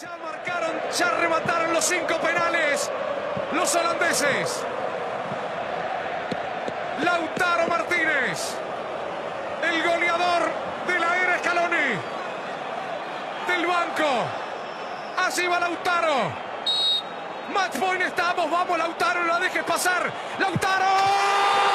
Ya marcaron, ya arrebataron los cinco penales los holandeses. Lautaro Martínez, el goleador de la era Scaloni, del banco. Así va Lautaro. Match point estamos, vamos Lautaro, no la dejes pasar. Lautaro.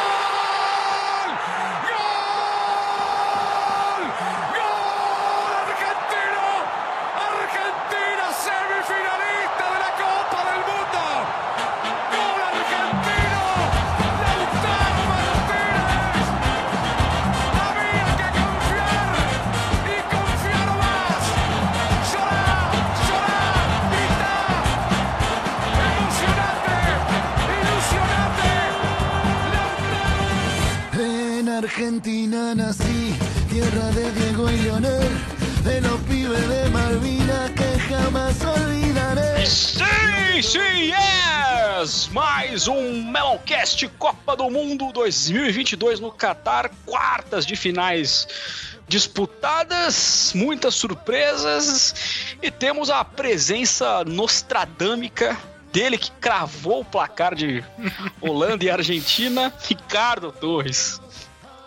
Sim, sim, yes! Mais um Meloncast Copa do Mundo 2022 no Catar, quartas de finais disputadas, muitas surpresas e temos a presença nostradâmica dele que cravou o placar de Holanda e Argentina, Ricardo Torres.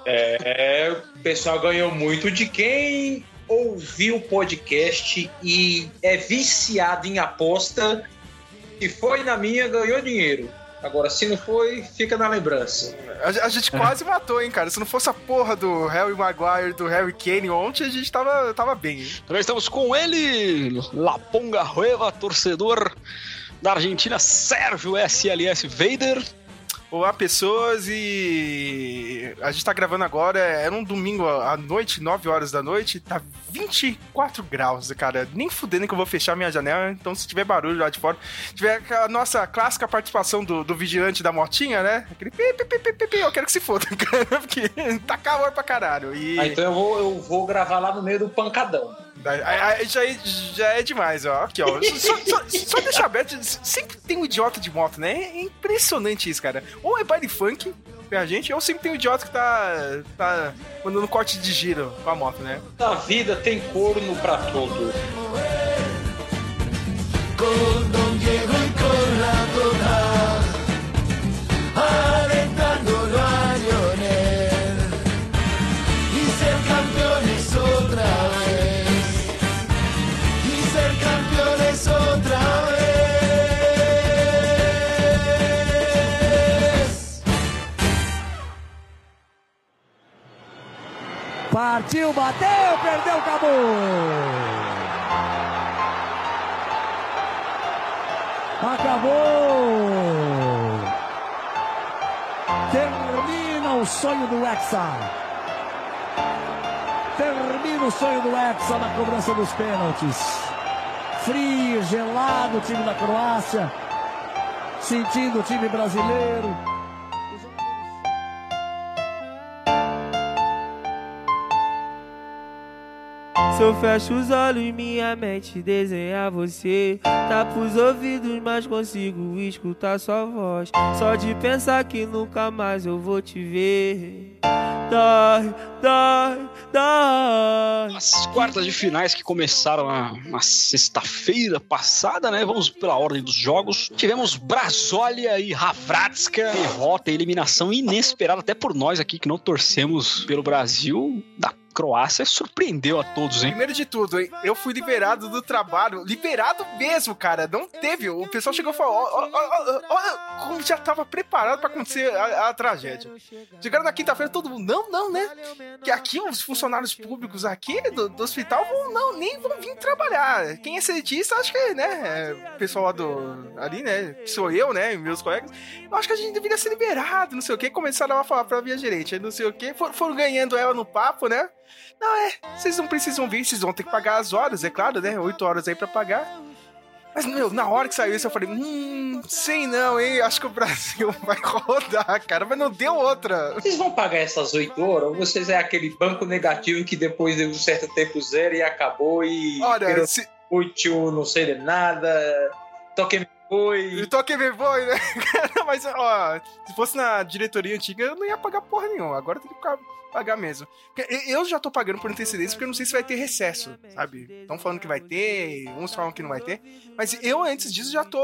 É, o pessoal ganhou muito de quem ouviu o podcast e é viciado em aposta. Se foi na minha, ganhou dinheiro. Agora, se não foi, fica na lembrança. A, a gente quase matou, hein, cara. Se não fosse a porra do Harry Maguire, do Harry Kane ontem, a gente tava, tava bem. Hein? Também estamos com ele, Laponga Rueva, torcedor da Argentina, Sérgio SLS Vader. Olá, pessoas, e a gente tá gravando agora, era um domingo à noite, 9 horas da noite, tá 24 graus, cara. Nem fudendo que eu vou fechar minha janela, então se tiver barulho lá de fora, tiver a nossa clássica participação do, do vigilante da motinha, né? Aquele pi, pi, pi, pi, pi, eu quero que se foda, cara, porque tá calor pra caralho. E... Ah, então eu vou, eu vou gravar lá no meio do pancadão. Aí, já, é, já é demais, ó. Aqui, ó. Só, só, só deixar aberto, sempre tem um idiota de moto, né? É impressionante isso, cara. Ou é baile funk a gente, ou sempre tem um idiota que tá, tá mandando corte de giro com a moto, né? Na vida tem corno pra todo. Con Partiu, bateu, perdeu, acabou. Acabou! Termina o sonho do Hexa. Termina o sonho do Hexa na cobrança dos pênaltis. Frio, gelado o time da Croácia. Sentindo o time brasileiro. Se eu fecho os olhos, minha mente desenha você. Tapo os ouvidos, mas consigo escutar sua voz. Só de pensar que nunca mais eu vou te ver. Dói, dói, dói. As quartas de finais que começaram na, na sexta-feira passada, né? Vamos pela ordem dos jogos. Tivemos Brasólia e Havratska. Derrota e eliminação inesperada, até por nós aqui que não torcemos pelo Brasil, da Croácia surpreendeu a todos, hein? Primeiro de tudo, eu fui liberado do trabalho, liberado mesmo, cara. Não teve. O pessoal chegou e falou: ó, como já tava preparado para acontecer a, a, tragédia. Chegaram na quinta-feira, todo mundo, não, não, né? Que aqui os funcionários públicos aqui do, do hospital vão, não, nem vão vir trabalhar. Quem é cientista, acho que, né? É, o pessoal lá do. ali, né? Que sou eu, né? Meus colegas. Eu acho que a gente deveria ser liberado, não sei o que. Começaram a falar pra minha gerente, não sei o. For, foram ganhando ela no papo, né? Não, é, vocês não precisam vir, vocês vão ter que pagar as horas, é claro, né? Oito horas aí pra pagar. Mas, meu, na hora que saiu isso, eu falei, hum, sei não, hein? Acho que o Brasil vai rodar, cara, mas não deu outra. Vocês vão pagar essas oito horas ou vocês é aquele banco negativo que depois de um certo tempo zero e acabou e. Olha, se... útil, não sei de nada. Toque Oi. Eu tô aqui me foi, né? Cara, mas, ó, se fosse na diretoria antiga, eu não ia pagar porra nenhuma. Agora tem que pagar mesmo. Eu já tô pagando por antecedência porque eu não sei se vai ter recesso, sabe? Estão falando que vai ter, uns falam que não vai ter. Mas eu, antes disso, já tô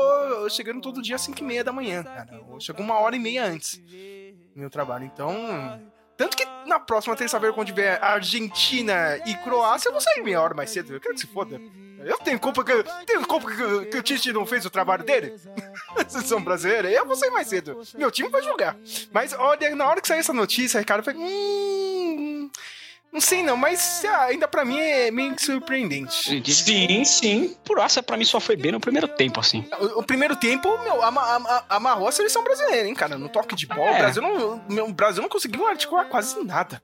chegando todo dia às 5 e meia da manhã, cara. Eu chego uma hora e meia antes do meu trabalho. Então, tanto que na próxima terça-feira, quando tiver Argentina e Croácia, eu vou sair meia hora mais cedo. Eu quero que se foda. Eu tenho culpa que, tenho culpa que, que o Tite não fez o trabalho dele? Seleção brasileira, eu vou sair mais cedo. Meu time vai jogar. Mas olha, na hora que saiu essa notícia, Ricardo, falei, hum. Não sei não, mas ainda pra mim é meio que surpreendente. Sim, sim. Croácia pra mim só foi bem no primeiro tempo, assim. O, o primeiro tempo, meu, ama- ama- amarrou a seleção brasileira, hein, cara? No toque de bola, É. o Brasil não, meu, o Brasil não conseguiu articular quase nada.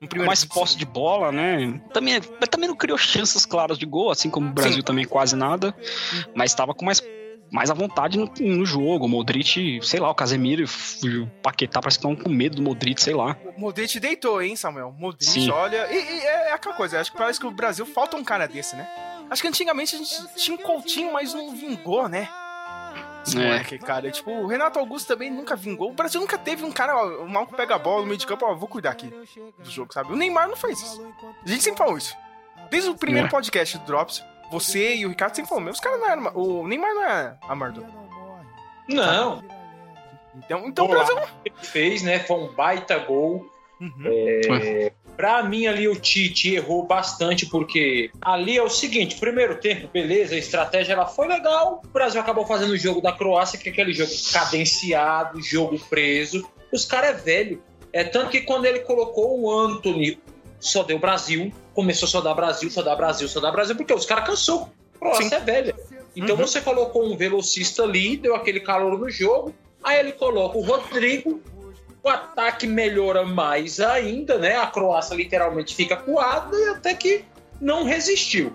No primeiro mais tempo. posse de bola, né? Também, mas também não criou chances claras de gol, assim como o Brasil Sim. também quase nada. Mas estava com mais, mais à vontade no, no jogo. O Modric, sei lá, o Casemiro e o Paquetá parece que estão com medo do Modric, sei lá. O Modric deitou, hein, Samuel? Modric, Sim. olha. E, e é, é aquela coisa, acho que parece que o Brasil falta um cara desse, né? Acho que antigamente a gente tinha um Coutinho, mas não vingou, né? Esse É. moleque, cara. Tipo, o Renato Augusto também nunca vingou. O Brasil nunca teve um cara, ó, o maluco pega a bola no meio de campo, ó, vou cuidar aqui do jogo, sabe? O Neymar não faz isso. A gente sempre falou isso. Desde o primeiro É. podcast do Drops, você e o Ricardo sempre falaram, meu, os caras não eram. O Neymar não é amarrador. Não. Então, então o Vamos lá. Brasil. Ele fez, né? Foi um baita gol. Uhum. Pra mim, ali, o Tite errou bastante, porque ali é o seguinte: primeiro tempo, beleza, a estratégia ela foi legal. O Brasil acabou fazendo o jogo da Croácia, que é aquele jogo cadenciado, jogo preso. Os caras é velho. É tanto que quando ele colocou o Anthony, só deu Brasil, começou só dar Brasil, só dar Brasil, só dar Brasil, porque os caras cansou. Croácia é velha. Então Uhum. você colocou um velocista ali, deu aquele calor no jogo. Aí ele coloca o Rodrigo, o ataque melhora mais ainda, né? A Croácia literalmente fica coada e até que não resistiu.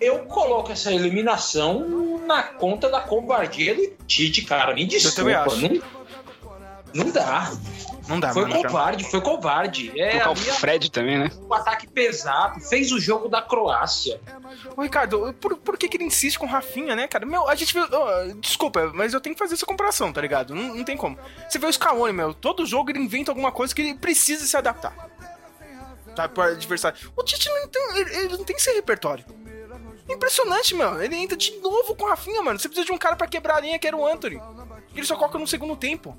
Eu coloco essa eliminação na conta da covardia do Tite, cara. Me desculpa. Não, não dá. Não dá, foi mano. covarde, foi covarde. É, o é Fred também, né? um ataque pesado, fez o jogo da Croácia. Ô, Ricardo, por, por que, que ele insiste com o Rafinha, né, cara? Meu, a gente viu. ó, desculpa, mas eu tenho que fazer essa comparação, tá ligado? Não, não tem como. Você vê o Scaloni, meu, todo jogo ele inventa alguma coisa que ele precisa se adaptar. Tá, pro adversário. O Tite não tem, ele, ele não tem esse repertório. Impressionante, meu. Ele entra de novo com o Rafinha, mano. Você precisa de um cara pra quebrar a linha que era o Anthony. Ele só coloca no segundo tempo.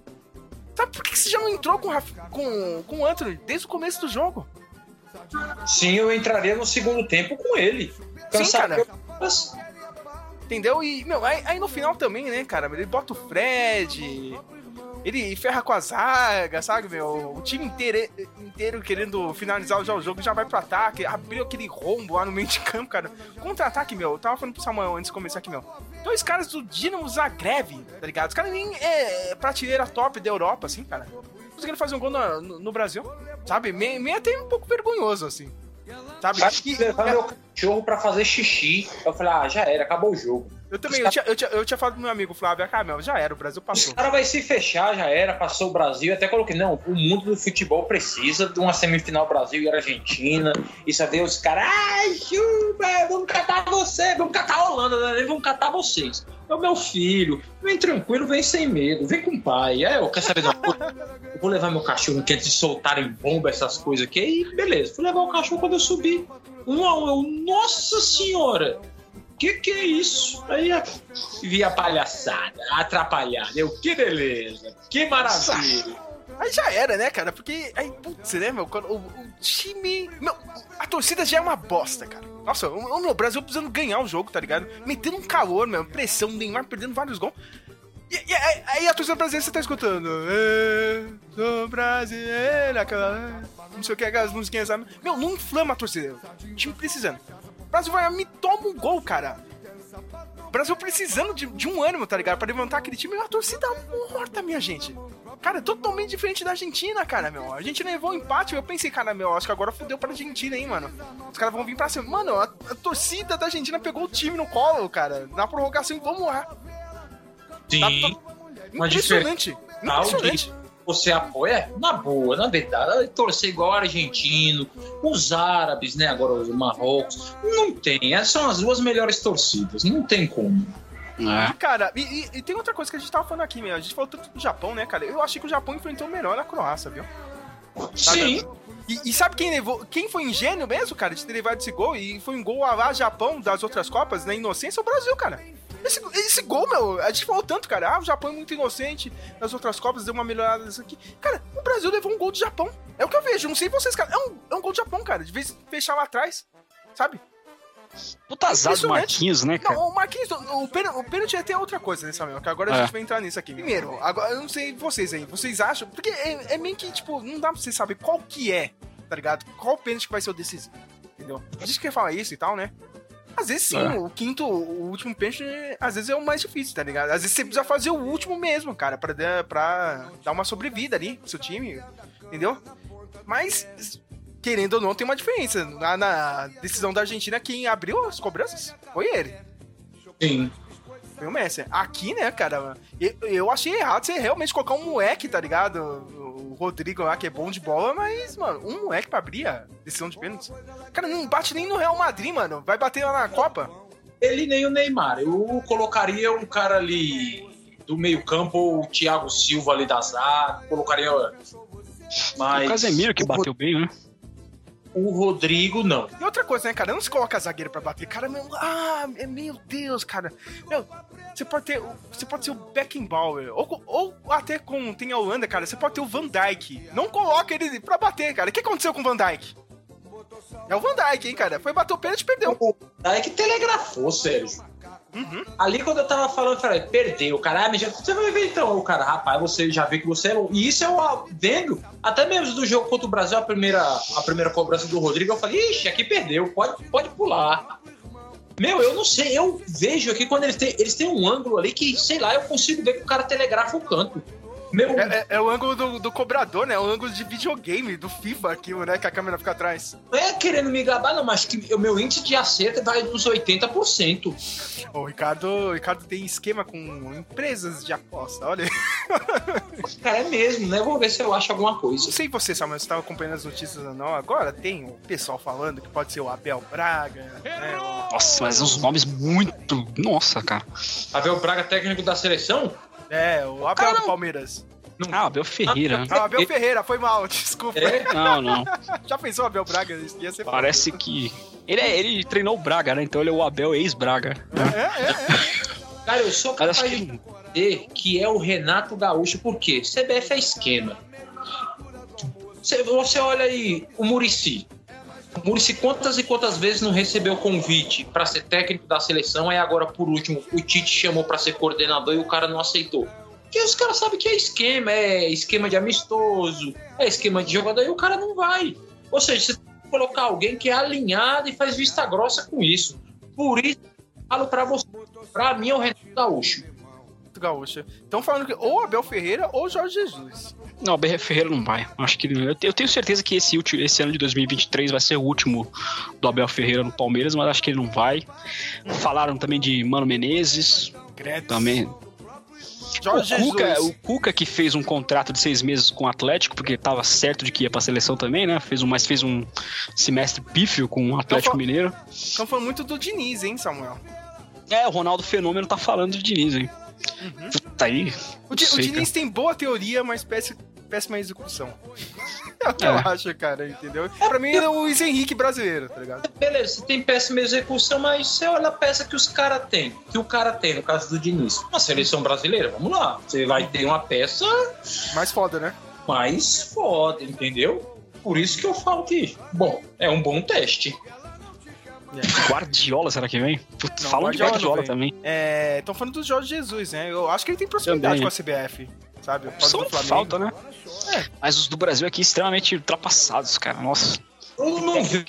Sabe por que você já não entrou com, com, com o Anthony desde o começo do jogo? Sim, eu entraria no segundo tempo com ele. cara. Mas- Entendeu? E, meu, aí, aí no final também, né, cara? Ele bota o Fred, ele ferra com a zaga, sabe, meu? O time inteiro, inteiro querendo finalizar já o jogo já vai pro ataque, abriu aquele rombo lá no meio de campo, cara. Contra-ataque, meu, eu tava falando pro Samuel antes de começar aqui, meu. Dois caras do Dinamo Zagreb, tá ligado? Os caras nem é prateleira top da Europa, assim, cara. Conseguiram fazer um gol no, no- no Brasil, sabe? Meio, meio até um pouco vergonhoso, assim. Sabe? Sabe que levar meu cachorro pra fazer xixi. Eu falei, ah, já era, acabou o jogo. Eu também, eu tinha, eu, tinha, eu tinha falado pro meu amigo Flávio, ah, meu, já era, o Brasil Os passou. caras vai se fechar, já era, passou o Brasil. Até coloquei, não, o mundo do futebol precisa de uma semifinal Brasil e Argentina. Isso aí os caras, ai, chupa, vamos catar você, vamos catar a Holanda, né? vamos catar vocês. É o meu filho, vem tranquilo, vem sem medo, vem com o pai. É, eu quero saber de uma coisa? Eu vou levar meu cachorro que antes de soltarem bomba, essas coisas aqui. E beleza, fui levar o cachorro quando eu subi. Um a um, eu, nossa senhora! Que que é isso? Aí a- vi a palhaçada, atrapalhada. Eu, que beleza, que maravilha. Aí já era, né, cara? Porque aí, putz, né, meu? quando O, o time. Meu, a torcida já é uma bosta, cara. Nossa, o, o Brasil precisando ganhar o jogo, tá ligado? Metendo um calor, meu, pressão, Neymar perdendo vários gols. E, e aí, aí a torcida brasileira você tá escutando. "É, sou brasileira, aquela. Não sei o que, aquelas musiquinhas, sabe? Meu, não inflama a torcida. O time precisando. O Brasil vai, me toma um gol, cara. O Brasil precisando de, de um ânimo, tá ligado? Pra levantar aquele time. E a torcida morta, minha gente. Cara, totalmente diferente da Argentina, cara, meu. A Argentina levou um empate, eu pensei, cara, meu, acho que agora fudeu pra Argentina, hein, mano. Os caras vão vir pra cima. Mano, a, a torcida da Argentina pegou o time no colo, cara. Na prorrogação, vamos lá. Tá Sim, to- Uma Impressionante. Impressionante. Você apoia? Na boa, na verdade. Torcer igual o argentino, os árabes, né? Agora os Marrocos. Não tem. Essas são as duas melhores torcidas. Não tem como. É. Cara, e, e- e tem outra coisa que a gente tava falando aqui, meu. A gente falou tanto do Japão, né, cara? Eu achei que o Japão enfrentou melhor na Croácia, viu? Sim. E, e sabe quem levou, quem foi ingênuo mesmo, cara, de ter levado esse gol? E foi um gol a lá Japão das outras Copas, na inocência, o Brasil, cara. Esse, esse gol, meu, a gente falou tanto, cara. Ah, o Japão é muito inocente, nas outras Copas deu uma melhorada nisso aqui. Cara, o Brasil levou um gol do Japão. É o que eu vejo, não sei vocês, cara. É um, é um gol do Japão, cara, de vez fechar lá atrás, sabe? Puta azar do. Marquinhos, né, cara? Não, o Marquinhos, o pênalti, o pênalti é até outra coisa, né, Samuel? Que agora a É. gente vai entrar nisso aqui. Primeiro, agora eu não sei vocês aí, vocês acham? Porque é, é meio que, tipo, não dá pra você saber qual que é, tá ligado? Qual pênalti que vai ser o decisivo, entendeu? A gente quer falar isso e tal, né? Às vezes sim, É. o quinto, o último pênalti, às vezes é o mais difícil, tá ligado? Às vezes você precisa fazer o último mesmo, cara, pra, dar- pra dar uma sobrevida ali pro seu time, entendeu? Mas, querendo ou não, tem uma diferença. Na, na decisão da Argentina, quem abriu as cobranças foi ele. Sim. Foi o Messi. Aqui, né, cara, eu, eu achei errado você realmente colocar um moleque, tá ligado? O Rodrigo lá, que é bom de bola, mas, mano, um moleque pra abrir a decisão de pênalti. Cara, não bate nem no Real Madrid, mano. Vai bater lá na Copa. Ele nem o Neymar. Eu colocaria um cara ali do meio-campo, o Thiago Silva ali da zaga. Colocaria. Mas. O Casemiro que bateu bem, né? O Rodrigo, não. E outra coisa, né, cara? Não se coloca zagueiro pra bater. Cara, meu, ah, é- meu Deus, cara. Meu, você pode ter. Você pode ser o Beckenbauer. Ou, ou até com tem a Holanda, cara. Você pode ter o Van Dijk. Não coloca ele pra bater, cara. O que aconteceu com o Van Dijk? É o Van Dijk, hein, cara? Foi bater o pênalti e perdeu. Aí que telegrafou, Sérgio. Uhum. Ali quando eu tava falando, eu falei, perdeu, cara. Ah, já- você vai ver então, o cara, rapaz, você já vê que você é. E isso eu ah, vendo, até mesmo do jogo contra o Brasil, a primeira, a primeira cobrança do Rodrigo, eu falei, ixi, aqui perdeu, pode, pode pular. Meu, eu não sei, eu vejo aqui quando eles têm, eles têm um ângulo ali que, sei lá, eu consigo ver que o cara telegrafa o canto. Meu, É, é- é o ângulo do, do cobrador, né? O ângulo de videogame, do FIFA aquilo, né? Que a câmera fica atrás. não é querendo me gabar, não, mas que o meu índice de acerto vai dos 80%. O Ricardo, o Ricardo tem esquema com empresas de aposta, olha. Cara, é mesmo, né? Vou ver se eu acho alguma coisa. Não sei você, Samuel, você tava acompanhando as notícias ou não. Agora tem o pessoal falando que pode ser o Abel Braga, né? Nossa, mas uns nomes muito. Nossa, cara. Abel Braga, técnico da seleção? É, o Abel Cara, do Palmeiras. Ah, Abel Ferreira. né? Ah, o Abel Ferreira, foi mal, desculpa. É? Não, não. Já pensou o Abel Braga? Isso Ia ser Parece que. Ele, é- ele treinou o Braga, né? Então ele é o Abel ex-Braga. É, é, é. Cara, eu sou Mas capaz acho de que. que é o Renato Gaúcho, por quê? CBF é esquema. Você, você olha aí o Murici. Murici quantas e quantas vezes não recebeu convite para ser técnico da seleção, aí agora por último o Tite chamou para ser coordenador e o cara não aceitou. Porque os caras sabem que é esquema, é esquema de amistoso, é esquema de jogador e o cara não vai. Ou seja, você tem que colocar alguém que é alinhado e faz vista grossa com isso. Por isso, eu falo para você, para mim é o Renato Gaúcho. Gaúcho. Estão falando que ou Abel Ferreira ou Jorge Jesus. Não, o Abel Ferreira não vai. Acho que ele- eu te- eu tenho certeza que esse, último, esse ano de 2023 vai ser o último do Abel Ferreira no Palmeiras, mas acho que ele não vai. Falaram também de Mano Menezes, Credo. também. Jorge o, Cuca, Jesus. o Cuca que fez um contrato de seis meses com o Atlético, porque tava certo de que ia pra seleção também, né? Fez um, mas fez um semestre pífio com o Atlético fa- Mineiro. Estão falando muito do Diniz, hein, Samuel? É, o Ronaldo Fenômeno tá falando de Diniz, hein? Uhum. Tá aí. O, Di- o Diniz tem boa teoria, mas péssima, péssima execução. É o que É. eu acho, cara, entendeu? Pra mim é o Luiz Henrique brasileiro, tá ligado? Beleza, você tem péssima execução, mas você olha a peça que os caras têm, que o cara tem, no caso do Diniz. Uma seleção brasileira, vamos lá. Você vai ter uma peça Mais foda, né? mais foda, entendeu? Por isso que eu falo que, bom, é um bom teste. Guardiola, será que vem? Putz, Não, falam de Guardiola Guardiola não também. É. Estão falando do Jorge Jesus, né? Eu acho que ele tem proximidade Também. com a CBF, sabe? Pode Só falta, né? É. Mas os do Brasil aqui extremamente ultrapassados, cara. Nossa. Eu não vi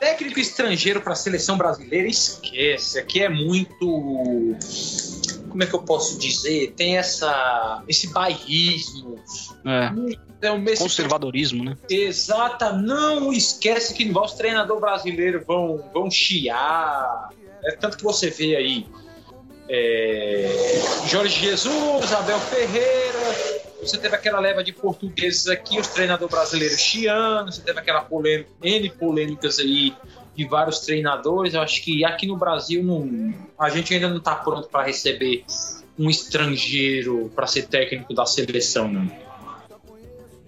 técnico estrangeiro para a seleção brasileira, esquece. Aqui é muito. Como é que eu posso dizer? Tem essa, esse bairrismo. É. Então, esse Conservadorismo, né? Exata, não esquece que os treinadores brasileiros vão, vão chiar. É tanto que você vê aí é, Jorge Jesus, Abel Ferreira. Você teve aquela leva de portugueses aqui, os treinadores brasileiros chiando. Você teve aquela polêmica, N polêmicas aí de vários treinadores. Eu acho que aqui no Brasil não, a gente ainda não está pronto para receber um estrangeiro para ser técnico da seleção, não.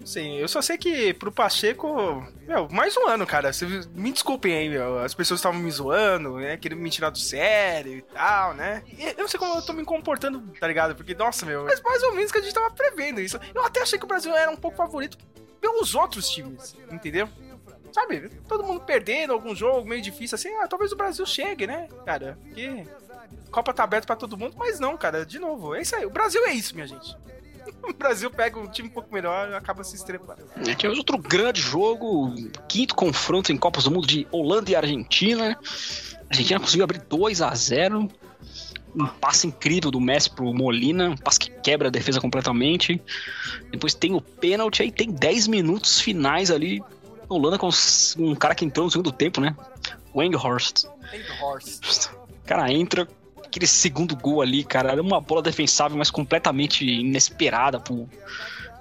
Sim, eu só sei que pro Pacheco, meu, mais um ano, cara. Me desculpem aí, meu. As pessoas estavam me zoando, né? Querendo me tirar do sério e tal, né? E eu não sei como eu tô me comportando, tá ligado? Porque, nossa, meu, mas mais ou menos que a gente tava prevendo isso. Eu até achei que o Brasil era um pouco favorito pelos outros times, entendeu? Sabe, todo mundo perdendo algum jogo meio difícil assim, ah, talvez o Brasil chegue, né, cara? Porque Copa tá aberta pra todo mundo, mas não, cara, de novo, é isso aí. O Brasil é isso, minha gente. O Brasil pega um time um pouco melhor e acaba se estrepando. É, tivemos outro grande jogo, quinto confronto em Copas do Mundo de Holanda e Argentina. A Argentina conseguiu abrir 2 a 0 um passe incrível do Messi pro Molina, um passe que quebra a defesa completamente. Depois tem o pênalti, aí tem 10 minutos finais ali. A Holanda com um cara que entrou no segundo tempo, né? O Enghorst. Horse. Cara, entra aquele segundo gol ali, cara, era uma bola defensável, mas completamente inesperada pro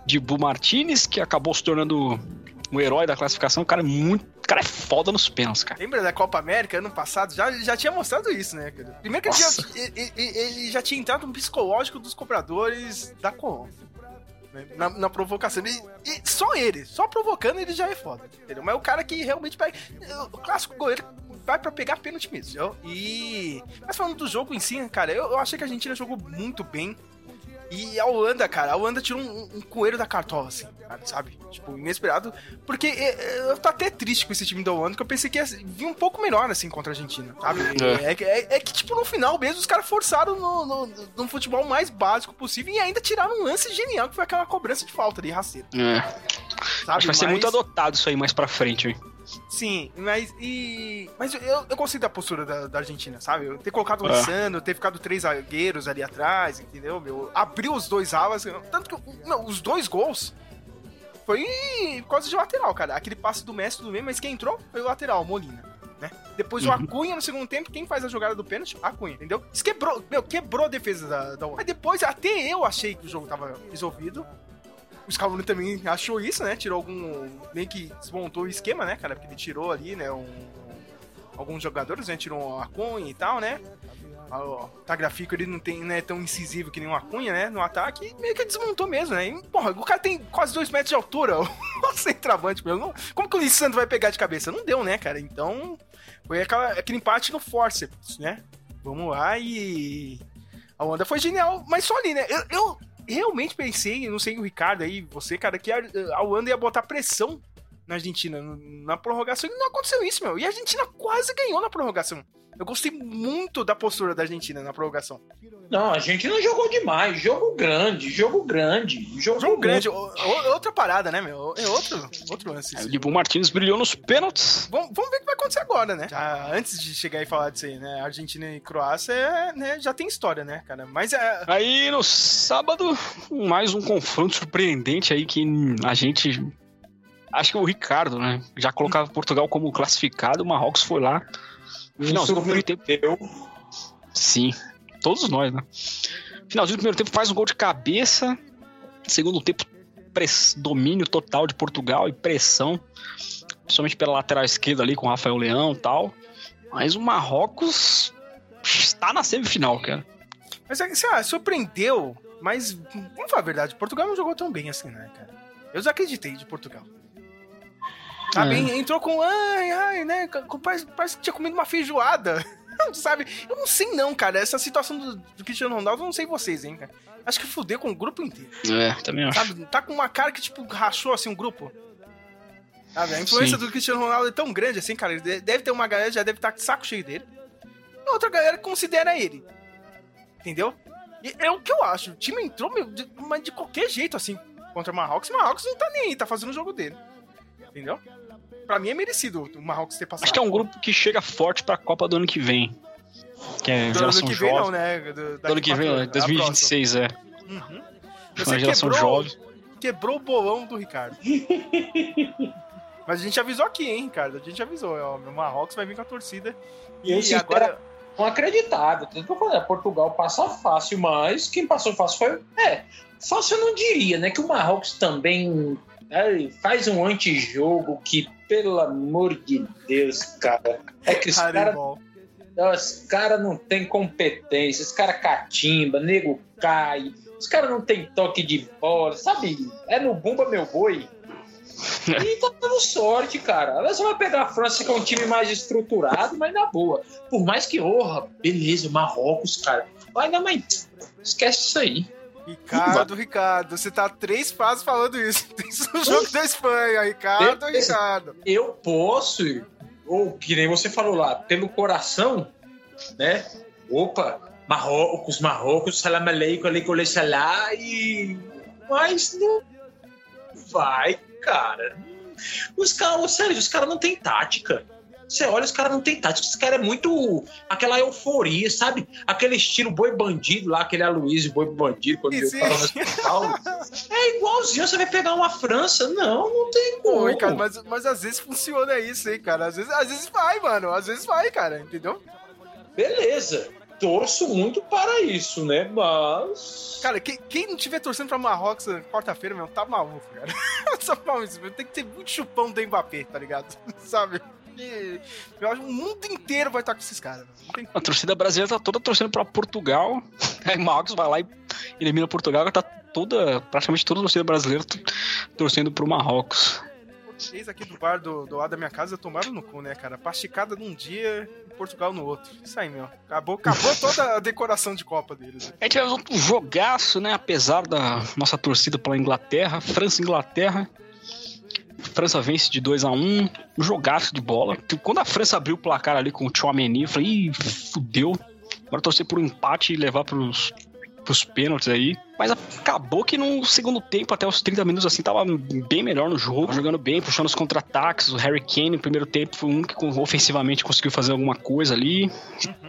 Dibu Martinez, que acabou se tornando um herói da classificação. O cara é muito. O cara é foda nos pênaltis, cara. Lembra da Copa América ano passado? Já, já tinha mostrado isso, né, cara? Primeiro que ele já, ele- ele já tinha entrado no psicológico dos cobradores da Colômbia. Né? Na, na provocação. E, e só ele, só provocando, ele já é foda. Entendeu? Mas o cara que realmente pega. O clássico goleiro vai pra pegar pênalti mesmo. E. Mas falando do jogo em si, cara, eu, eu achei que a Argentina jogou muito bem. E a Holanda, cara, a Holanda tirou um, um coelho da cartola, assim, cara, sabe? Tipo, inesperado. Porque é, é, eu tô até triste com esse time da Holanda, que eu pensei que ia vir um pouco melhor, assim, contra a Argentina, sabe? É, que- é- é que, tipo, no final mesmo, os caras forçaram no, no, no futebol mais básico possível e ainda tiraram um lance genial, que foi aquela cobrança de falta ali, rasteiro, É. sabe? Acho que vai ser Mas- muito adotado isso aí mais pra frente, hein? Sim, mas e. Mas eu, eu gostei da postura da, da Argentina, sabe? Eu ter colocado o É. Ter ficado três zagueiros ali atrás, entendeu? Meu? Abriu os dois alas. Tanto que não, os dois gols foi por causa de lateral, cara. Aquele passe do Messi do meio, mas quem entrou foi o lateral, o Molina. Né? Depois o Acunha no segundo tempo, quem faz a jogada do pênalti? Acunha, entendeu? Isso quebrou, meu, quebrou a defesa da, da Mas depois, até eu achei que o jogo tava resolvido. O Scaloni também achou isso, né? Tirou algum. meio que desmontou o esquema, né, cara? Porque ele tirou ali, né? Um, alguns jogadores, né? Tirou a Cunha e tal, né? Ah, O Tagrafico ele não tem, né, tão incisivo que nem uma Cunha, né? No ataque, meio que desmontou mesmo, né? E, porra, o cara tem quase dois metros de altura, o centroavante, meu. Como que o Lissandro vai pegar de cabeça? Não deu, né, cara? Então, foi aquela- aquele empate no forceps, né? Vamos lá e. A onda foi genial, mas só ali, né? Eu, eu realmente pensei, não sei o Ricardo aí, você, cara, que a, a ia botar pressão na Argentina na prorrogação e não aconteceu isso, meu. E a Argentina quase ganhou na prorrogação. Eu gostei muito da postura da Argentina na prorrogação. Não, a gente não jogou demais. Jogo grande, jogo grande. Jogo, Jogo grande, o- o- outra parada, né, meu? É outro, outro lance. Aí o Dibu Martins brilhou nos pênaltis. Vamos, vamos ver o que vai acontecer agora, né? Já, antes de chegar e falar disso aí, né? Argentina e Croácia é, né, já tem história, né, cara? Mas é. Aí no sábado, mais um confronto surpreendente aí que a gente. Acho que o Ricardo, né? Já colocava Portugal como classificado, o Marrocos foi lá. Finalzinho do primeiro tempo. Eu, Sim, todos nós, né? Finalzinho do primeiro tempo faz um gol de cabeça. Segundo tempo, domínio total de Portugal e pressão. Principalmente pela lateral esquerda ali com o Rafael Leão e tal. Mas o Marrocos está na semifinal, cara. Mas é, sei lá, surpreendeu. Mas, vamos falar a verdade, Portugal não jogou tão bem assim, né, cara? Eu desacreditei de Portugal. Sabe, É. entrou com. Ai, ai, né? Parece, parece que tinha comido uma feijoada. Sabe? Eu não sei, não, cara. Essa situação do, do Cristiano Ronaldo, eu não sei vocês, hein, cara. Acho que fudeu com o grupo inteiro. É, também acho. Sabe? Tá com uma cara que, tipo, rachou assim um grupo. Sabe? A influência Sim. do Cristiano Ronaldo é tão grande assim, cara. Deve ter uma galera que já deve estar de saco cheio dele. E outra galera que considera ele. Entendeu? E é o que eu acho. O time entrou, meu, de, mas de qualquer jeito, assim, contra o Marrocos. O Marrocos não tá nem aí, tá fazendo o jogo dele. Entendeu? Pra mim é merecido o Marrocos ter passado. Acho que é um grupo que chega forte pra Copa do ano que vem. Que é do geração ano que vem, jovem. não, né? Do, Do ano que vem, anos, é, a 2026, é. próxima. Uhum. Uma Você geração quebrou, jovem. quebrou o bolão do Ricardo. Mas a gente avisou aqui, hein, Ricardo? A gente avisou, ó, o Marrocos vai vir com a torcida. E E agora. não acreditava. Tanto que eu falei, Portugal passa fácil, mas quem passou fácil foi. É, fácil eu não diria, né? Que o Marrocos também é, faz um antijogo que pelo amor de Deus, cara. É que os caras os cara não tem competência, os caras catimba, nego cai, os caras não tem toque de bola, sabe? É no Bumba Meu Boi. E tá dando sorte, cara. Você vai pegar a França, que é um time mais estruturado, mas na boa. Por mais que, orra, beleza, Marrocos, cara. Vai dar, mas esquece isso aí. Ricardo, Ricardo, você tá três fases falando isso. Isso no jogo da Espanha, Ricardo. Ricardo. eu posso, ou que nem você falou lá, pelo coração, né? Opa, Marrocos, Marrocos, salam aleikum, aleikum salam, e... Mas não vai, cara. Os caras, sério, os caras não têm tática. Você olha, os caras não têm tática. Os caras é muito. aquela euforia, sabe? Aquele estilo boi bandido lá, aquele Aloysio boi bandido, quando eu tava no hospital. É igualzinho, você vai pegar uma França. Não, não tem como. Pô, Ricardo, mas, mas às vezes funciona isso, hein, cara. Às vezes, às vezes vai, mano. Às vezes vai, cara, entendeu? Beleza. Torço muito para isso, né? Mas. Cara, quem, quem não tiver torcendo pra Marrocos na quarta-feira, meu, tá maluco, cara. Só mal isso, meu. Tem que ter muito chupão do Mbappé, tá ligado? Sabe? E eu acho que o mundo inteiro vai estar com esses caras. A torcida brasileira tá toda torcendo pra Portugal. Aí Marcos vai lá e elimina Portugal, agora tá toda, praticamente toda a torcida brasileira torcendo pro Marrocos. português aqui do bar do, do lado da minha casa tomaram no cu, né, cara? Pasticada num dia e Portugal no outro. Isso aí, meu. Acabou, acabou toda a decoração de Copa deles. né? A gente tivemos outro jogaço, né? Apesar da nossa torcida pela Inglaterra, França e Inglaterra. França vence de 2 a 1 um jogaço de bola. Quando a França abriu o placar ali com o Chouameni, eu falei, ih, fudeu. Agora torcer por um empate e levar pros, pros pênaltis aí. Mas acabou que no segundo tempo, até os 30 minutos assim, tava bem melhor no jogo, jogando bem, puxando os contra-ataques. O Harry Kane no primeiro tempo foi um que ofensivamente conseguiu fazer alguma coisa ali.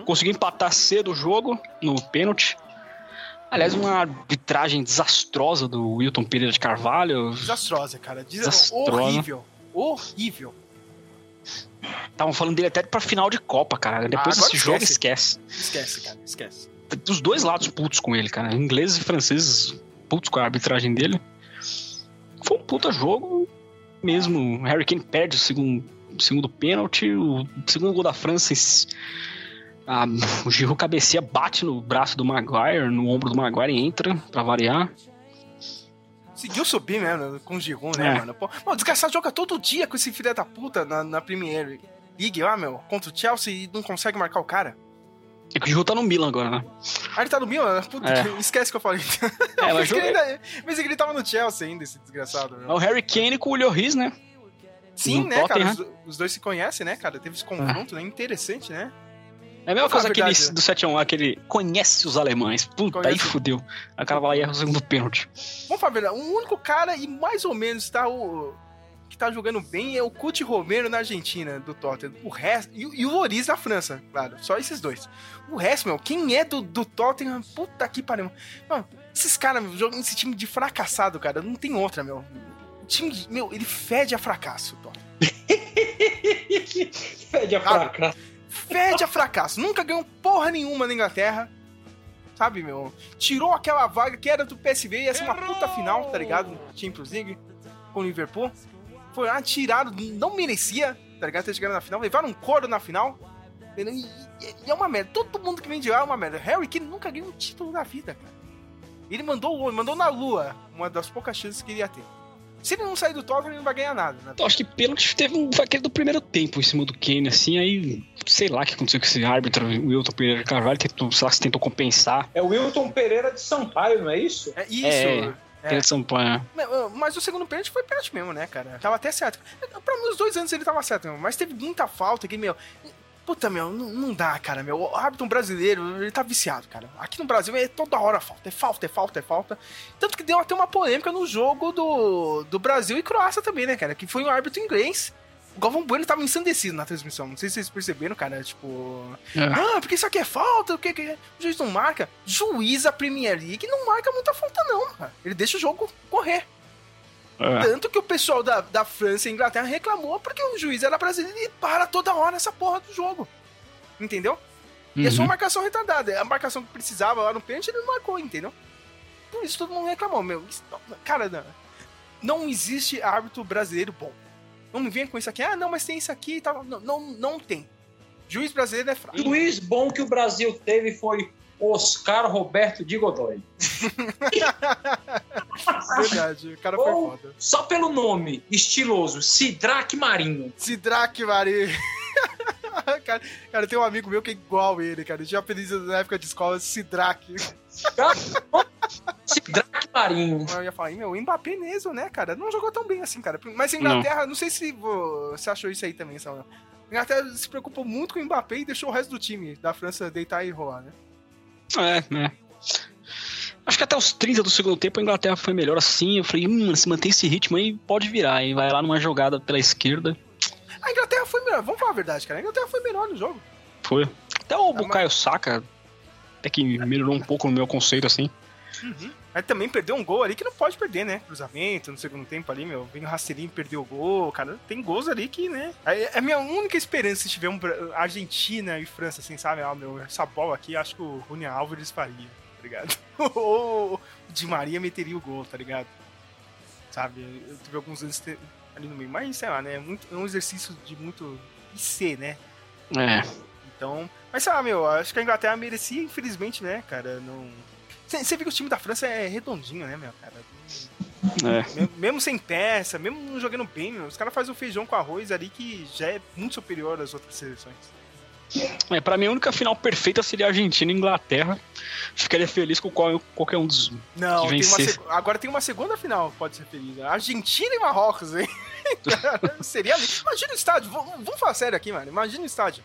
Conseguiu empatar cedo o jogo no pênalti. Aliás, uma arbitragem desastrosa do Wilton Pereira de Carvalho. Desastrosa, cara. Des- Desastrosa. Horrível. Horrível. Estavam falando dele até pra final de Copa, cara. Depois Ah, desse jogo, esquece. esquece. Esquece, cara. Esquece. Dos dois lados putos com ele, cara. Ingleses e franceses putos com a arbitragem dele. Foi um puta jogo mesmo. Harry Kane perde o segundo, o segundo pênalti. O segundo gol da França. A- o Giroud cabeceia, bate no braço do Maguire, no ombro do Maguire e entra, pra variar. Conseguiu subir mesmo com o Giroud, né, É. mano? Pô, mano, o desgraçado joga todo dia com esse filho da puta na, na Premier League lá, meu, contra o Chelsea e não consegue marcar o cara. É que o Giroud tá no Milan agora, né? Ah, ele tá no Milan? Puta, É. que- esquece que eu falei. É, mas ele ainda- que ele tava no Chelsea ainda, esse desgraçado. É Meu. o Harry Kane com o Lloris, né? Sim, no né, cara? Tottenham. Os, os dois se conhecem, né, cara? Teve esse confronto, né? Interessante, né? É a mesma coisa a aquele do 7x1 lá, aquele conhece os alemães. Puta, Conhece. aí fudeu. O cara vai lá e erra o segundo pênalti. Vamos falar, a verdade, o único cara e mais ou menos tá o que tá jogando bem é o Cuti Romero na Argentina, do Tottenham. O resto. E, o- e o Loris na França, claro. Só esses dois. O resto, meu, quem é do, do Tottenham, puta que pariu. Mano, esses caras, meu, jogam esse time de fracassado, cara. Não tem outra, meu. O time, de- meu, ele fede a fracasso, o Tottenham. Fede a Cara, fraca. Fede a fracasso. Nunca ganhou porra nenhuma na Inglaterra. Sabe, meu? Tirou aquela vaga que era do PSV, ia ser uma puta final, tá ligado? Champions League com o Liverpool. Foi lá, tiraram, não merecia, tá ligado? Ter chegado na final, levaram um coro na final. E, e- e é uma merda. Todo mundo que vem de lá é uma merda. Harry Kane nunca ganhou um título na vida, cara. Ele mandou, mandou na lua uma das poucas chances que ele ia ter. Se ele não sair do Tottenham, ele não vai ganhar nada. Né? Então, acho que pênalti teve um, aquele do primeiro tempo em cima do Kane, assim, aí sei lá o que aconteceu com esse árbitro, o Wilton Pereira de Carvalho, tentou, sei lá se tentou compensar. É o Wilton Pereira de Sampaio, não é isso? É isso. É. É. De Sampaio. Mas, Mas o segundo pênalti foi pênalti mesmo, né, cara? Tava até certo. Pra mim, os dois anos ele tava certo, meu. Mas teve muita falta que, meu. Puta, meu, não, não dá, cara, meu. O árbitro brasileiro, ele tá viciado, cara. Aqui no Brasil é toda hora falta. É falta, é falta, é falta. Tanto que deu até uma polêmica no jogo do, do Brasil e Croácia também, né, cara? Que foi um árbitro inglês. O Galvão Bueno tava ensandecido na transmissão. Não sei se vocês perceberam, cara. Tipo. É. Ah, porque isso aqui é falta, o que, que o juiz não marca? Juiz a Premier League não marca muita falta, não, cara. Ele deixa o jogo correr. É. Tanto que o pessoal da, da França e Inglaterra reclamou porque o juiz era brasileiro e para toda hora essa porra do jogo. Entendeu? E é só Uhum. uma marcação retardada. A marcação que precisava lá no pênalti ele não marcou, entendeu? Por isso todo mundo reclamou, meu. Isso- cara, não, não existe árbitro brasileiro bom. Não me venha com isso aqui. Ah, não, mas tem isso aqui e tal. Não, não, não tem. Juiz brasileiro é fraco. Juiz bom que o Brasil teve foi Oscar Roberto de Godoy. Verdade, o cara foi Ou, foda. só pelo nome, estiloso, Sidraque Marinho. Sidraque Mari. cara, cara, tem um amigo meu que é igual ele, cara. Eu tinha apelido na época de escola Sidraque. Sidraque Marinho. Eu ia falar, "Ih, meu, o Mbappé mesmo, né, cara? Não jogou tão bem assim, cara. Mas a Inglaterra, não, sei se vo- você achou isso aí também, Samuel. A Inglaterra se preocupou muito com o Mbappé e deixou o resto do time da França deitar e rolar, né? É, é. Acho que até os 30 do segundo tempo a Inglaterra foi melhor assim. Eu falei, hum, se manter esse ritmo aí, pode virar. E vai lá numa jogada pela esquerda. A Inglaterra foi melhor, vamos falar a verdade, cara. A Inglaterra foi melhor no jogo. Foi. Até o mas- Bukayo Saka, até que melhorou um pouco no meu conceito assim. Aí também perdeu um gol ali que não pode perder, né? Cruzamento no segundo tempo ali, meu. Vem o rasteirinho, perdeu o gol, cara. Tem gols ali que, né? É é a minha única esperança se tiver um Argentina e França, assim, sabe? Ah, meu, essa bola aqui, acho que o Rune Álvares faria, tá ligado? Ou o Di Maria meteria o gol, tá ligado? Sabe? Eu tive alguns anos ali no meio. Mas, sei lá, né? É, muito, é um exercício de muito IC, né? É. Então. Mas sei lá, meu, acho que a Inglaterra merecia, infelizmente, né, cara? Não. Você vê que o time da França é redondinho, né, meu, cara? É. Mesmo, mesmo sem peça, mesmo não jogando bem, meu, os caras fazem o feijão com arroz ali que já é muito superior às outras seleções. É, pra mim a única final perfeita seria Argentina e Inglaterra. Ficaria feliz com qual, qualquer um dos. Não, Que tem uma agora tem uma segunda final, pode ser feliz. Argentina e Marrocos, hein? Seria. Imagina o estádio, vamos, vamos falar sério aqui, mano. Imagina o estádio.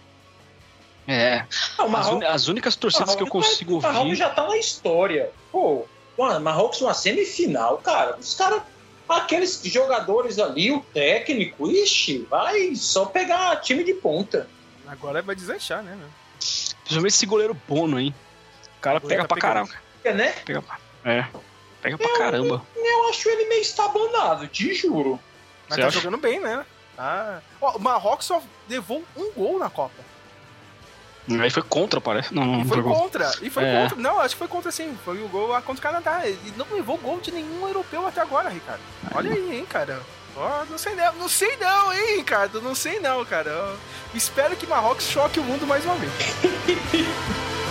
É. Não, As, Marrocos- uni- as únicas torcidas que eu consigo Marrocos ouvir. já tá na história. Pô, mano, Marrocos uma semifinal, cara. Os caras, aqueles jogadores ali, o técnico, ixi, vai só pegar time de ponta. Agora vai deslanchar, né, meu? Principalmente esse goleiro Bono, hein? O cara pega tá pra pegando. caramba. É, né? Pega pra... É. Pega pra caramba. Eu acho ele meio estabanado, te juro. Mas Você tá acha? jogando bem, né? Ah. Ó, o Marrocos só levou um gol na Copa. Aí foi contra, parece. Não, não foi jogou. contra. E foi É. contra. Não, acho que foi contra sim. Foi o gol contra o Canadá. E não levou gol de nenhum europeu até agora, Ricardo. Olha aí, hein, cara. Ó, não sei não, não sei não, hein, Ricardo. Não sei não, cara. Ó, espero que Marrocos choque o mundo mais uma vez.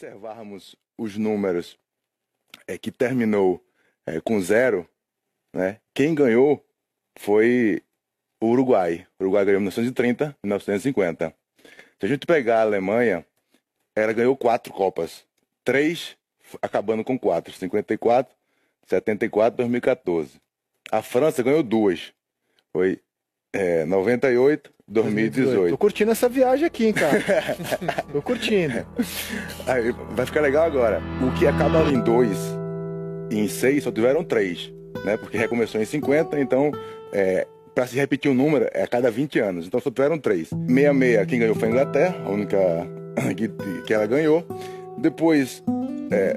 observarmos os números é, que terminou é, com zero, né, quem ganhou foi o Uruguai. O Uruguai ganhou em 1930 e 1950. Se a gente pegar a Alemanha, ela ganhou quatro Copas. Três acabando com quatro. 54, 74 2014. A França ganhou duas. Foi é, 98, 2018. Tô curtindo essa viagem aqui, hein, cara. Tô curtindo. Aí, vai ficar legal agora. O que acabava em dois e em seis só tiveram três, né? Porque recomeçou em 50, então é, para se repetir o número é a cada 20 anos. Então só tiveram três. 66, quem ganhou foi a Inglaterra, a única que, que ela ganhou. Depois, é,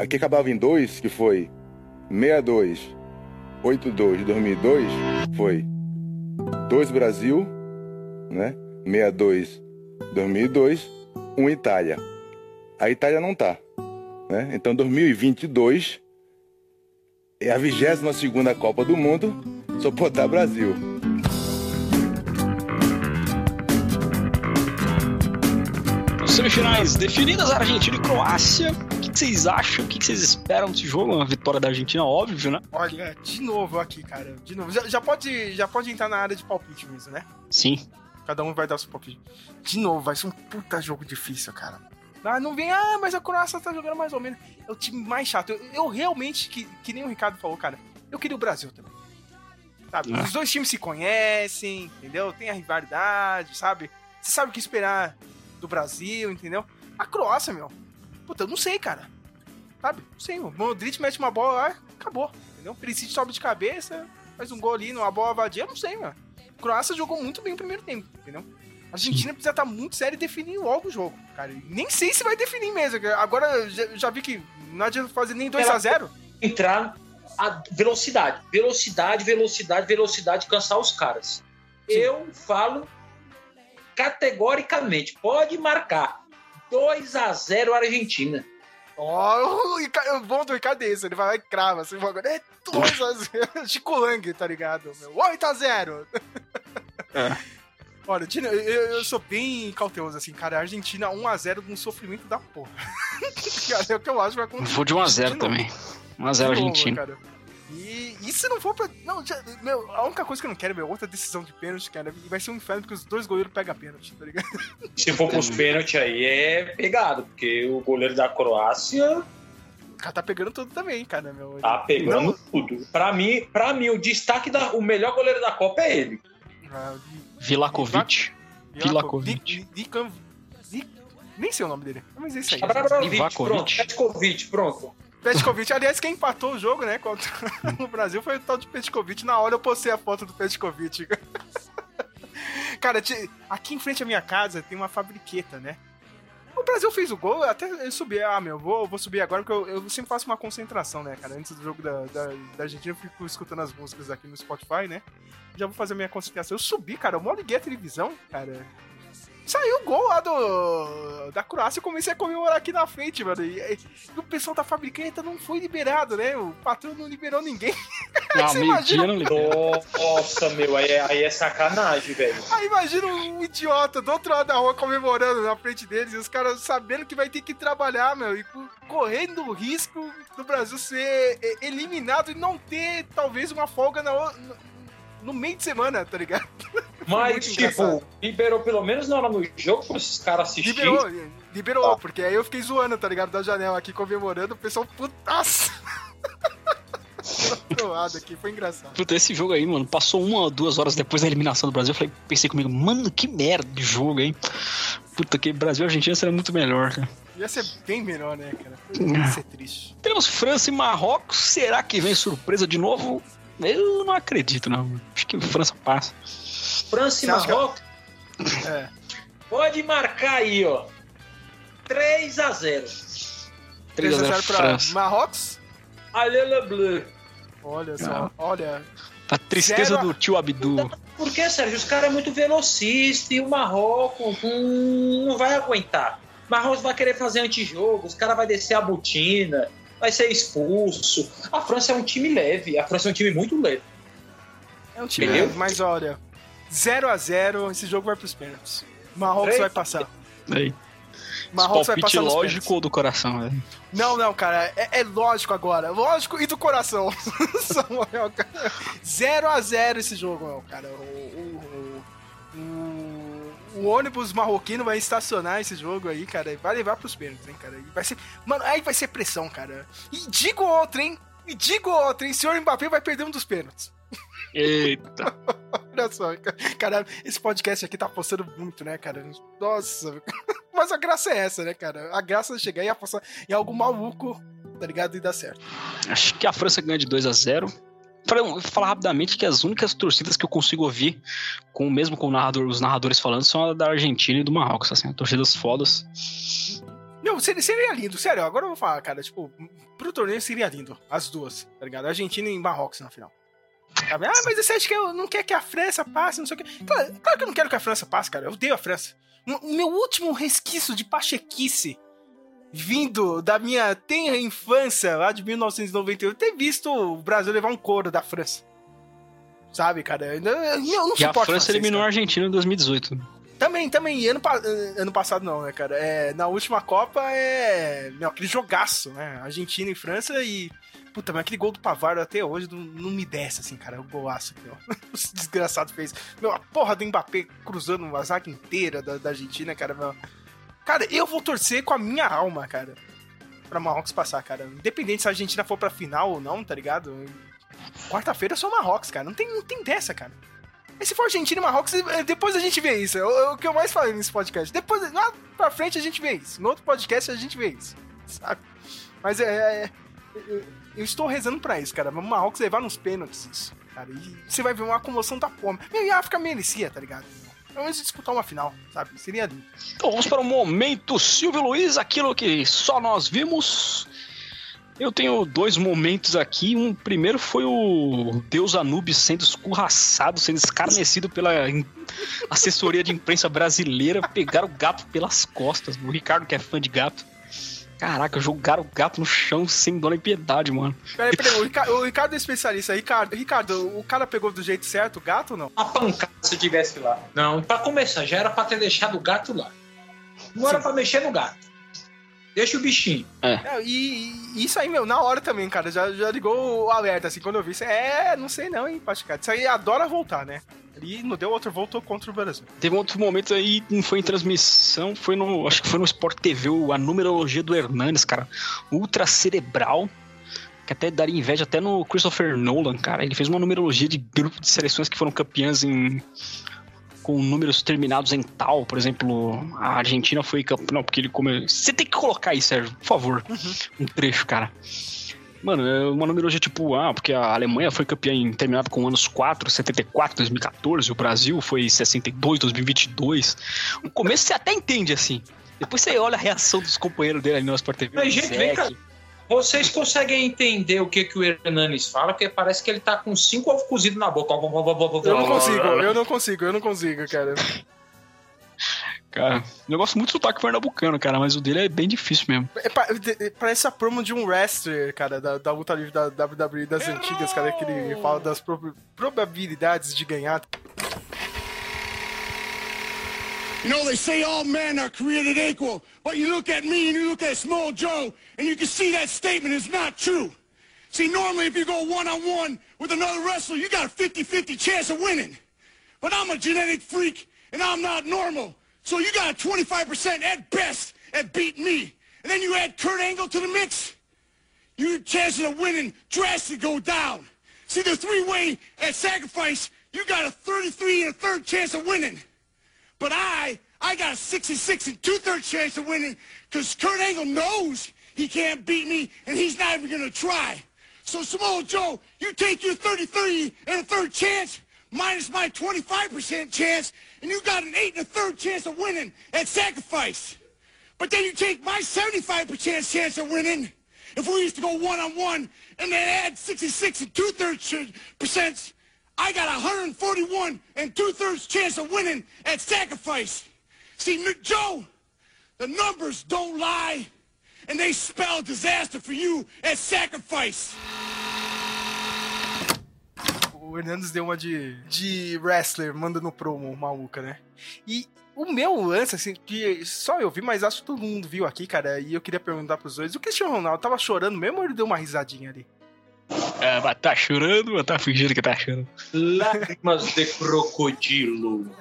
a que acabava em dois, que foi 62, 82 de 2002, foi dois Brasil, né? 62 2002, um Itália. A Itália não tá, né? Então 2022 é a 22 segunda Copa do Mundo, só pode estar Brasil. Semifinais definidas, Argentina e Croácia. Vocês acham? O que vocês esperam desse jogo? Uma vitória da Argentina, óbvio, né? Olha, de novo aqui, cara. De novo. Já, já pode, já pode entrar na área de palpite mesmo, né? Sim. Cada um vai dar o seu palpite. De novo, vai ser um puta jogo difícil, cara. Ah, não vem, ah, mas a Croácia tá jogando mais ou menos. É o time mais chato. Eu, eu realmente, que, que nem o Ricardo falou, cara, eu queria o Brasil também. Sabe? É. Os dois times se conhecem, entendeu? Tem a rivalidade, sabe? Você sabe o que esperar do Brasil, entendeu? A Croácia, meu. Puta, eu não sei, cara. Sabe? Não sei, o Modric mete uma bola lá, acabou. Entendeu? Perisic sobe de cabeça, faz um gol ali numa bola vadia, não sei, mano. A Croácia jogou muito bem o primeiro tempo, entendeu? A Argentina precisa estar muito séria e definir logo o jogo, cara. Nem sei se vai definir mesmo. Agora já, já vi que não adianta fazer nem 2x0. Entrar a velocidade. Velocidade, velocidade, velocidade, cansar os caras. Eu falo categoricamente, pode marcar 2 a 0 Argentina. Ó, o bom do Ricardo é esse, ele vai lá e crava assim, agora é 2x0. Chico Lang, tá ligado? 8x0. É. Olha, eu, eu, sou bem cauteloso, assim, cara. A Argentina 1x0 num sofrimento da porra. cara, é o que eu acho que vai acontecer. Vou de 1x0 também. 1x0 Argentina. Cara. E, e se não for pra. Não, já, meu, a única coisa que eu não quero, meu, outra decisão de pênalti, cara, vai ser um inferno porque os dois goleiros pegam pênalti, tá ligado? Se for pros pênaltis aí é pegado, porque o goleiro da Croácia. O cara tá pegando tudo também, cara, meu. Tá pegando não... tudo. Pra mim, pra mim, o destaque da. O melhor goleiro da Copa é ele. Ah, Vilakovic. Vilakovic. Nem sei o nome dele, mas é isso aí. Pronto, Petkovic, pronto. Petkovic, aliás, quem empatou o jogo, né, contra o Brasil foi o tal de Petkovic. Na hora eu postei a foto do Petkovic. Cara, aqui em frente à minha casa tem uma fabriqueta, né? O Brasil fez o gol, até eu subi. Ah, meu, vou, vou subir agora, porque eu, eu sempre faço uma concentração, né, cara? Antes do jogo da, da, da Argentina, eu fico escutando as músicas aqui no Spotify, né? Já vou fazer a minha concentração. Eu subi, cara, eu mal liguei a televisão, cara. Saiu o gol lá do, da Croácia e comecei a comemorar aqui na frente, mano. E, e, o pessoal da fabricante não foi liberado, né? O patrão não liberou ninguém. Não, Você imagina... não. Nossa, meu, aí, é, aí é sacanagem, velho. Aí imagina um idiota do outro lado da rua comemorando na frente deles e os caras sabendo que vai ter que trabalhar, meu, e correndo o risco do Brasil ser eliminado e não ter, talvez, uma folga na, no meio de semana, tá ligado? Mas, tipo, engraçado. liberou pelo menos na hora do jogo pra esses caras assistirem. Liberou, liberou, ah. porque aí eu fiquei zoando, tá ligado? Da janela aqui comemorando, o pessoal putaço. aqui, foi engraçado. Puta, esse jogo aí, mano, passou uma ou duas horas depois da eliminação do Brasil. Eu falei, pensei comigo, mano, que merda de jogo, hein? Puta, que Brasil e Argentina seria muito melhor, cara. Ia ser bem melhor, né, cara? Ia ser triste. Temos França e Marrocos. Será que vem surpresa de novo? Eu não acredito, não. Acho que França passa. França e Marrocos? É. Pode marcar aí, ó. 3 x 0 3 x 0 pra Marrocos? Allez le bleu. Olha só, olha. A tristeza Zero... do tio Abdu. Por que, Sérgio? Os caras é muito velocista e o Marrocos hum, não vai aguentar. O Marrocos vai querer fazer antijogo, os caras vão descer a botina vai ser expulso. A França é um time leve, a França é um time muito leve. É um time Entendeu? leve, mas olha, 0 a 0 esse jogo vai pros pênaltis. Marrocos vai passar. Aí. Marrocos vai passar lógico ou do coração, velho? Não, não, cara, é, é, lógico agora. Lógico e do coração. 0 a 0 esse jogo, meu, cara. O, o ônibus marroquino vai estacionar esse jogo aí, cara, e vai levar pros pênaltis, hein, cara. E vai ser. Mano, aí vai ser pressão, cara. E digo outra, hein? E digo outra, hein? Senhor Mbappé vai perder um dos pênaltis. Eita. Olha só, cara, esse podcast aqui tá postando muito, né, cara? Nossa. Mas a graça é essa, né, cara? A graça é chegar e apostar em algo maluco, tá ligado? E dar certo. Acho que a França ganha de 2 a 0 Falar rapidamente que as únicas torcidas que eu consigo ouvir, com mesmo com narrador, os narradores falando, são a da Argentina e do Marrocos, assim, torcidas fodas. Não, seria, seria lindo, sério, agora eu vou falar, cara, tipo, pro torneio seria lindo, as duas, tá ligado? Argentina e Marrocos na final. Ah, mas você acha que eu não quer que a França passe, não sei o que. Claro, claro que eu não quero que a França passe, cara, eu odeio a França. Meu último resquício de pachequice vindo da minha tenra infância, lá de 1998, ter visto o Brasil levar um couro da França. Sabe, cara? Eu, eu não e a França eliminou a Argentina em 2018. Também, também. Ano, ano passado não, né, cara? É, na última Copa é. Meu, aquele jogaço, né? Argentina e França e. Puta, mas aquele gol do Pavardo até hoje não, não me desce, assim, cara. O golaço que o desgraçado fez. Meu, a porra do Mbappé cruzando a zaga inteira da, da Argentina, cara. Meu, Cara, eu vou torcer com a minha alma, cara. Pra Marrocos passar, cara. Independente se a Argentina for pra final ou não, tá ligado? Quarta-feira é só Marrocos, cara. Não tem, não tem dessa, cara. E se for Argentina e Marrocos, eh, depois a gente vê isso. É o, é o que eu mais falei nesse podcast. Depois, lá pra frente a gente vê isso. No outro podcast a gente vê isso. Sabe? Mas é. é, é eu, eu estou rezando pra isso, cara. O Marrocos levar nos pênaltis isso, cara. E você vai ver uma comoção da porra. E a África merecia, tá ligado? Vamos disputar uma final, sabe? Seria lindo. Então vamos para o momento Silvio Luiz, aquilo que só nós vimos. Eu tenho dois momentos aqui. Um primeiro foi o Deus Anubis sendo escorraçado, sendo escarnecido pela assessoria de imprensa brasileira. Pegaram o gato pelas costas. O Ricardo, que é fã de gato. Caraca, jogaram o gato no chão sem dó nem piedade, mano. Peraí, peraí, o Ricardo, o Ricardo é especialista. Ricardo, Ricardo, o cara pegou do jeito certo o gato ou não? Uma pancada se tivesse lá. Não, pra começar, já era pra ter deixado o gato lá. Não era pra mexer no gato. Deixa o bichinho. É, e, e isso aí, meu, na hora também, cara, já, já ligou o alerta, assim, quando eu vi isso. É, não sei não, hein, Paticado. Isso aí adora voltar, né? E não deu outro, voltou contra o Brasil. Teve um outro momento aí, não foi em transmissão, foi no. Acho que foi no Sport TV, a numerologia do Hernanes, cara. Ultra cerebral. Que até daria inveja até no Christopher Nolan, cara. Ele fez uma numerologia de grupo de seleções que foram campeãs em. Com números terminados em tal, por exemplo, a Argentina foi campeã. Não, porque ele come. Você tem que colocar aí, Sérgio, por favor. Um trecho, cara. Mano, é uma numerologia tipo, ah, porque a Alemanha foi campeã em terminado com anos 4, 74, 2014, o Brasil foi 62, 2022. No começo você até entende assim. Depois você olha a reação dos companheiros dele ali no Sport TV. Mas, o gente, vem cá. Vocês conseguem entender o que, que o Hernanes fala? Porque parece que ele tá com cinco ovos cozidos na boca. Eu não consigo, eu não consigo, eu não consigo, cara. Cara, eu gosto muito do sotaque pernambucano, cara, mas o dele é bem difícil mesmo. É, parece a promo de um wrestler, cara, da, da luta livre da WWE das antigas, cara, que ele fala das prob- probabilidades de ganhar. You know, they say all men are created equal, but you look at me and you look at Small Joe, and you can see that statement is not true. See, normally if you go one-on-one with another wrestler, you got a 50-50 chance of winning. But I'm a genetic freak, and I'm not normal. So you got a 25% at best at beating me. And then you add Kurt Angle to the mix, your chances of winning drastically go down. See, the three-way at sacrifice, you got a 33 and a third chance of winning. But I, I got a 66 and two-thirds chance of winning because Kurt Angle knows he can't beat me and he's not even going to try. So Samoa Joe, you take your 33 and a third chance minus my 25% chance and you got an eight and a third chance of winning at sacrifice. But then you take my 75% chance of winning if we used to go one-on-one and then add 66 and two-thirds percent I got 141 and two-thirds chance of winning at sacrifice. See, Joe, the numbers don't lie, and they spell disaster for you at sacrifice. O Hernandes deu uma de, de wrestler, mandando promo maluca, né? E o meu lance, assim, que só eu vi, mas acho que todo mundo viu aqui, cara, e eu queria perguntar pros dois, o Cristiano Ronaldo tava chorando mesmo ou ele deu uma risadinha ali? É, mas tá chorando ou tá fingindo que tá chorando? Lágrimas de crocodilo.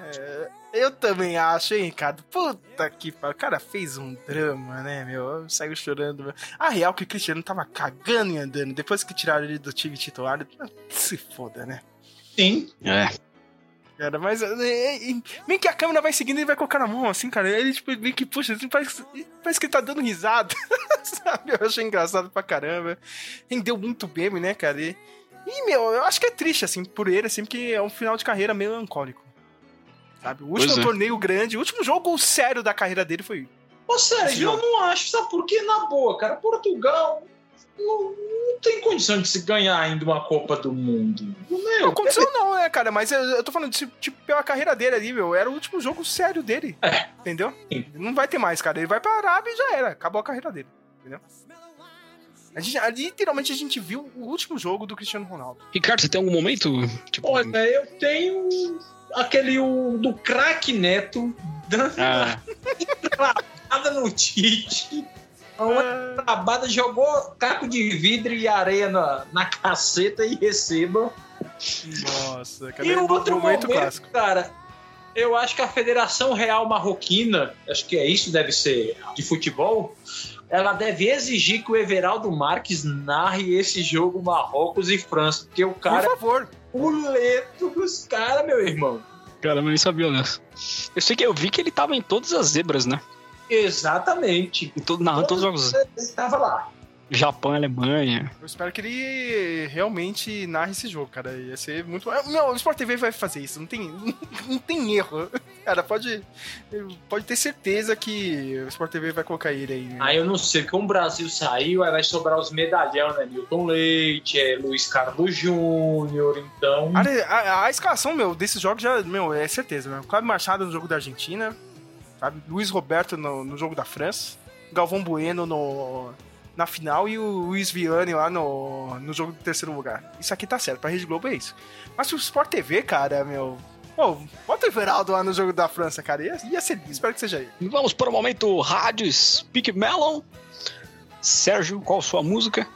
Eu também acho, hein, Ricardo? Puta que pariu. O cara fez um drama, né, meu? Saiu chorando. meu. A real é que o Cristiano tava cagando e andando. Depois que tiraram ele do time titular, se foda, né? Sim. É. Cara, mas é, é, é, meio que a câmera vai seguindo e vai colocar na mão, assim, cara. Ele, tipo, meio que puxa, assim, parece, parece que ele tá dando risada, sabe? Eu achei engraçado pra caramba. Rendeu muito meme, né, cara? E, e, meu, eu acho que é triste, assim, por ele, assim, porque é um final de carreira melancólico. Sabe? O último Pois é. torneio grande, o último jogo sério da carreira dele foi. Ô, Sérgio, eu não acho, sabe por quê? Na boa, cara, Portugal não, não tem condição de se ganhar ainda uma Copa do Mundo. Meu, Não aconteceu, não, né, cara? Mas eu, eu tô falando, de, tipo, pela carreira dele ali, meu. Era o último jogo sério dele. É. Entendeu? Não vai ter mais, cara. Ele vai pra Arábia e já era. Acabou a carreira dele. Entendeu? A gente, literalmente a gente viu o último jogo do Cristiano Ronaldo. Ricardo, você tem algum momento? Tipo, Olha, eu tenho aquele o, do craque Neto dando ah, nada no Tite. Uma trabada, jogou caco de vidro e areia na, na caceta e receba. Nossa, E o outro momento, clássico. cara, eu acho que a Federação Real Marroquina, acho que é isso, deve ser, de futebol, ela deve exigir que o Everaldo Marques narre esse jogo Marrocos e França, porque o Por cara favor. É o leto dos caras, meu irmão. cara, eu nem sabia dessa. Eu sei que eu vi que ele tava em todas as zebras, né? Exatamente. Em todo, narrando todos os jogos. Ele tava lá. Japão e Alemanha. Eu espero que ele realmente narre esse jogo, cara. Ia ser muito. Não, o Sport TV vai fazer isso, não tem, não tem erro. Cara, pode, pode ter certeza que o Sport TV vai colocar ele aí. Aí eu não sei, como o Brasil saiu, aí vai sobrar os medalhão, né? Milton Leite, é Luiz Carlos Júnior, então. A, a, a escalação, meu, desses jogos já, meu, é certeza, meu. Cláudio Machado no jogo da Argentina, sabe? Luiz Roberto no, no jogo da França, Galvão Bueno no, na final e o Luiz Vianney lá no, no jogo do terceiro lugar. Isso aqui tá certo, pra Rede Globo é isso. Mas o Sport TV, cara, meu. Pô, bota o Everaldo lá no jogo da França, cara. Ia, ia ser espero que seja ele. Vamos para o momento Rádio Speak Melon. Sérgio, qual sua música?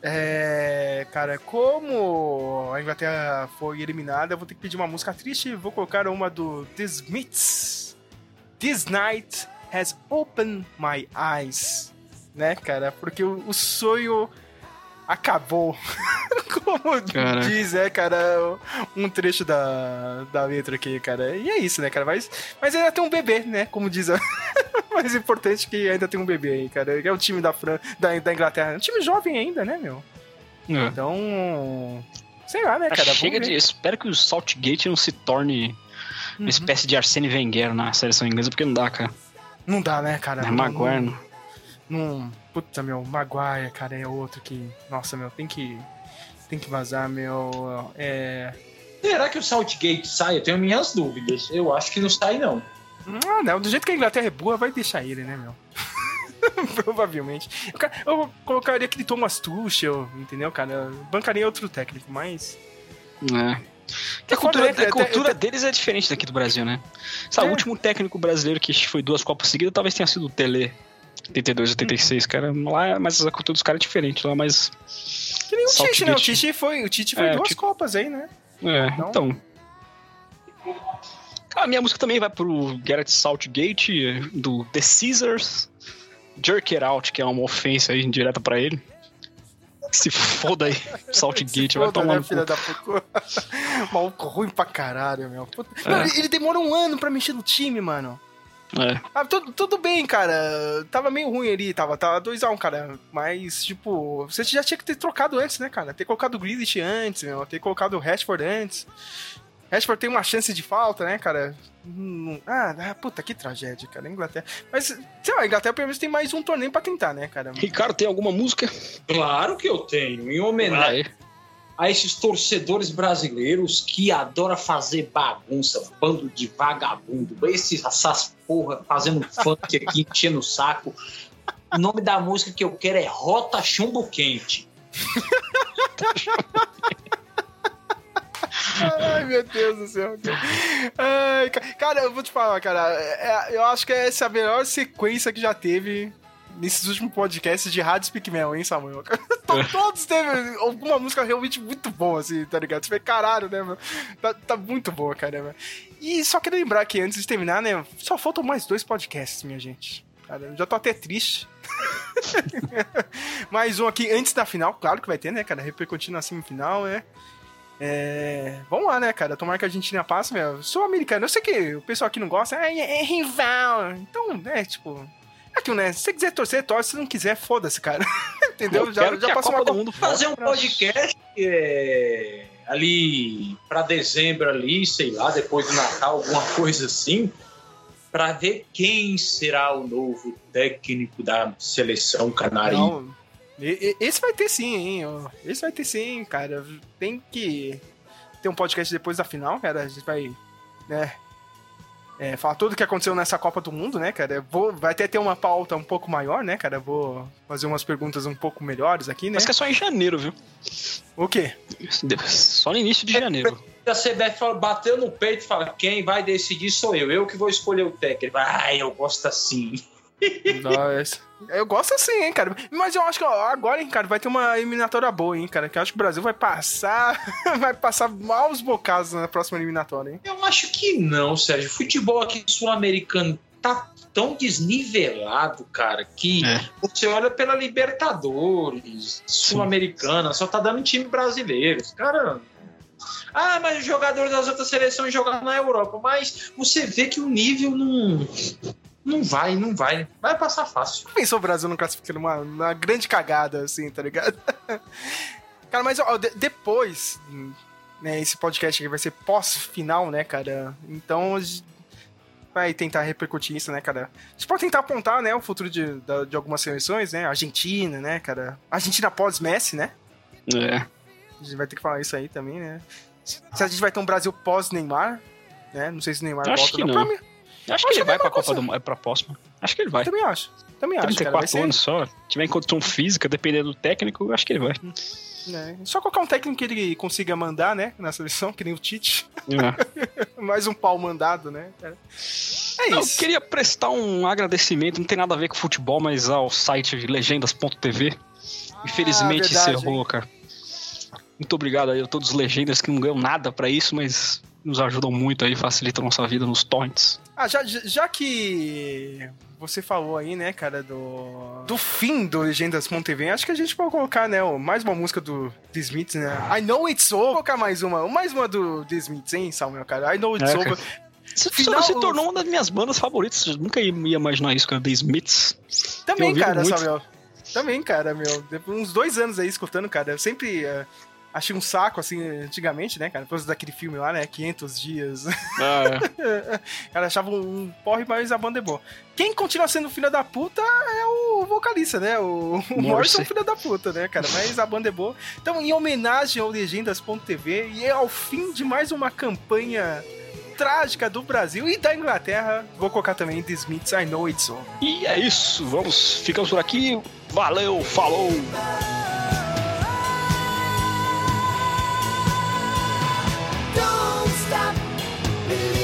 É. Cara, como a Inglaterra foi eliminada, eu vou ter que pedir uma música triste. Vou colocar uma do The Smiths. This night has opened my eyes né, cara? Porque o, o sonho acabou. Como Cara. diz, é, cara, um trecho da, da letra aqui, cara. E é isso, né, cara? Mas, mas ainda tem um bebê, né? Como diz a. Mais importante que ainda tem um bebê aí, cara. É o time da, Fran... da, da Inglaterra. É um time jovem ainda, né, meu? É. Então. Sei lá, né, cara? Chega de. Espero que o Saltgate não se torne uma espécie de Arsene Wenger na seleção inglesa, porque não dá, cara. Não dá, né, cara? É Maguire. não- Não. Puta, meu, Maguire, cara, é outro que. Nossa, meu, tem que. Tem que vazar, meu. É. Será que o Saltgate sai? Eu tenho minhas dúvidas. Eu acho que não sai, não. Ah, não, do jeito que a Inglaterra é boa, vai deixar ele, né, meu? Provavelmente. Eu, ca- eu colocaria aquele Thomas Tuchel, entendeu, cara? Eu bancaria outro técnico, mas. É. É A cultura, né, a cara? cultura deles é diferente daqui do Brasil, né? Sabe, É. o último técnico brasileiro que foi duas Copas seguidas talvez tenha sido o Tele. 82, 86, cara. Lá, mas a cultura dos caras é diferente lá, mas. Que nem o Tite, né? O. Tite foi, o Tite foi É, duas Tite- Copas aí, né? É, Então- então. A minha música também vai pro Garrett Saltgate, do The Caesars. Jerk It Out, que é uma ofensa aí direta pra ele. Se foda aí, Saltgate, vai tomar né, no filha da puta. Maluco ruim pra caralho, meu. Puta. É. Mano, ele demora um ano pra mexer no time, mano. É. Ah, tudo, tudo bem, cara. Tava meio ruim ali, tava, tava 2x1, cara. Mas, tipo, você já tinha que ter trocado antes, né, cara? Ter colocado o Grealish antes, meu. Ter colocado o Rashford antes. Rashford tem uma chance de falta, né, cara? Hum, Ah, ah, puta, que tragédia, cara. Inglaterra. Mas, sei lá, a Inglaterra pelo menos tem mais um torneio pra tentar, né, cara? Ricardo, tem alguma música? Claro que eu tenho. Em homenagem Vai. A esses torcedores brasileiros que adoram fazer bagunça, bando de vagabundo, esses, essas porra fazendo funk aqui, enchendo o saco. O nome da música que eu quero é Rota Chumbo Quente. Ai, meu Deus do céu. Ai, ca- cara, eu vou te falar, cara. é- eu acho que essa é a melhor sequência que já teve nesses últimos podcasts de Rádio Speak Mel, hein, Samuel? To- Todos teve alguma música realmente muito boa, assim, tá ligado? Você vê, caralho, né, meu? Tá, tá muito boa, cara, meu. E só quero lembrar que antes de terminar, né, só faltam mais dois podcasts, minha gente. Cara, eu já tô até triste. mais um aqui antes da final, claro que vai ter, né, cara? Repercutindo na semifinal, né? É... Vamos lá, né, cara? Tomara que a Argentina passe, meu. Sou americano. Eu sei que o pessoal aqui não gosta. É, é rival. Então, né, tipo... Aquilo, né? Se você quiser torcer, torce. Se não quiser, foda-se, cara. Entendeu? Eu Já, já a passou uma do Mundo Fazer um podcast é, ali para dezembro ali, sei lá, depois do Natal, alguma coisa assim, para ver quem será o novo técnico da seleção canarinha. Não, esse vai ter sim, hein? Esse vai ter sim, cara. Tem que ter um podcast depois da final, cara. A gente vai, né? É, falar tudo o que aconteceu nessa Copa do Mundo, né, cara? Vou, vai até ter uma pauta um pouco maior, né, cara? Vou fazer umas perguntas um pouco melhores aqui, né? Mas que é só em janeiro, viu? O quê? Só no início de janeiro. A CBF fala- bateu no peito e fala: quem vai decidir sou eu, eu que vou escolher o técnico. Ah, eu gosto assim. Nós. Eu gosto assim, hein, cara. Mas eu acho que ó, agora, hein, cara, vai ter uma eliminatória boa, hein, cara. Que eu acho que o Brasil vai passar. vai passar maus bocados na próxima eliminatória, hein? Eu acho que não, Sérgio. Futebol aqui sul-americano tá tão desnivelado, cara, que É. você olha pela Libertadores, Sul-Americana, só tá dando time brasileiro. Os Cara. Ah, mas os jogadores das outras seleções jogam na Europa. Mas você vê que o nível não. Não vai, não vai. Vai passar fácil. Pensou o Brasil não classificando uma, uma grande cagada, assim, tá ligado? cara, mas ó, de- depois, né, esse podcast aqui vai ser pós-final, né, cara? Então a gente vai tentar repercutir isso, né, cara? A gente pode tentar apontar, né, o futuro de, de algumas seleções, né? Argentina, né, cara? Argentina pós-Messi, né? É. A gente vai ter que falar isso aí também, né? Se a gente vai ter um Brasil pós-Neymar, né? Não sei se o Neymar Acho volta que ou não. Acho Acho que ele que vai é pra Copa do Mundo. É pra próxima. Acho que ele vai. também acho. Também acho, cara. Vai 34 ser, anos só. Tiver em condição física, dependendo do técnico, eu acho que ele vai. né? Só colocar um técnico que ele consiga mandar, né? Na seleção, que nem o Tite. É. Mais um pau mandado, né? cara? É Eu isso. queria prestar um agradecimento, não tem nada a ver com futebol, mas ao site legendas.tv. Infelizmente verdade, encerrou, cara. Muito obrigado aí a todos os legendas que não ganham nada pra isso, mas nos ajudam muito aí, facilitam a nossa vida nos torrents. Ah, já, já que você falou aí, né, cara, do, do fim do Legendas.tv, acho que a gente pode colocar, né, mais uma música do The Smiths, né? I Know It's Over. Vou colocar mais uma, mais uma do The Smiths, hein, Samuel, cara? I Know It's É, Over. Final- se tornou uma das minhas bandas favoritas, eu nunca ia imaginar isso, cara, The Smiths. Também, cara, muito. Samuel. Também, cara, meu. Depois, uns dois anos aí escutando, cara. Eu sempre eh, achei um saco, assim, antigamente, né, cara? Depois daquele filme lá, né? 500 dias. Ah, cara, achava um, porre, mas a banda é boa. Quem continua sendo filho da puta é o vocalista, né? O, o Morrison é filho da puta, né, cara? Mas a banda é boa. Então, em homenagem ao Legendas.tv e ao fim de mais uma campanha trágica do Brasil e da Inglaterra, vou colocar também The Smiths, I Know It's Over. E é isso, vamos, ficamos por aqui. Valeu, falou! Believe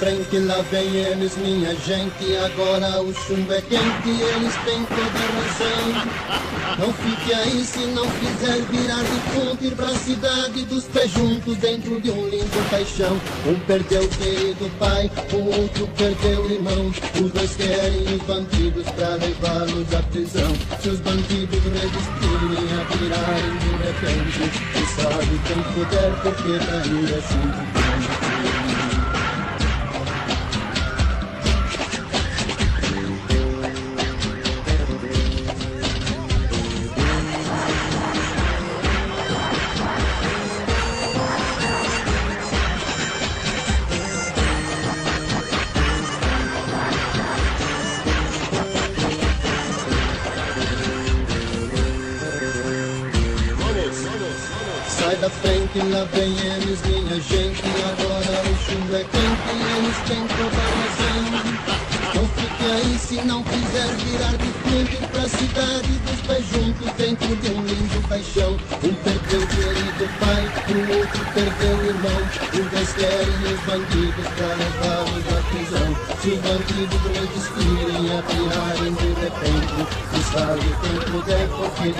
Frente, lá vem eles, minha gente. Agora o chumbo é quente, eles têm toda razão. Não fique aí se não quiser virar de ponte ir pra cidade dos pés juntos dentro de um lindo caixão. Um perdeu o querido pai, o outro perdeu o irmão. Os dois querem os bandidos pra levá-los à prisão. Se os bandidos resistirem a virarem de repente, se sabe tem poder porque trair é sempre pirarem de repente, se sabe quem puder, porque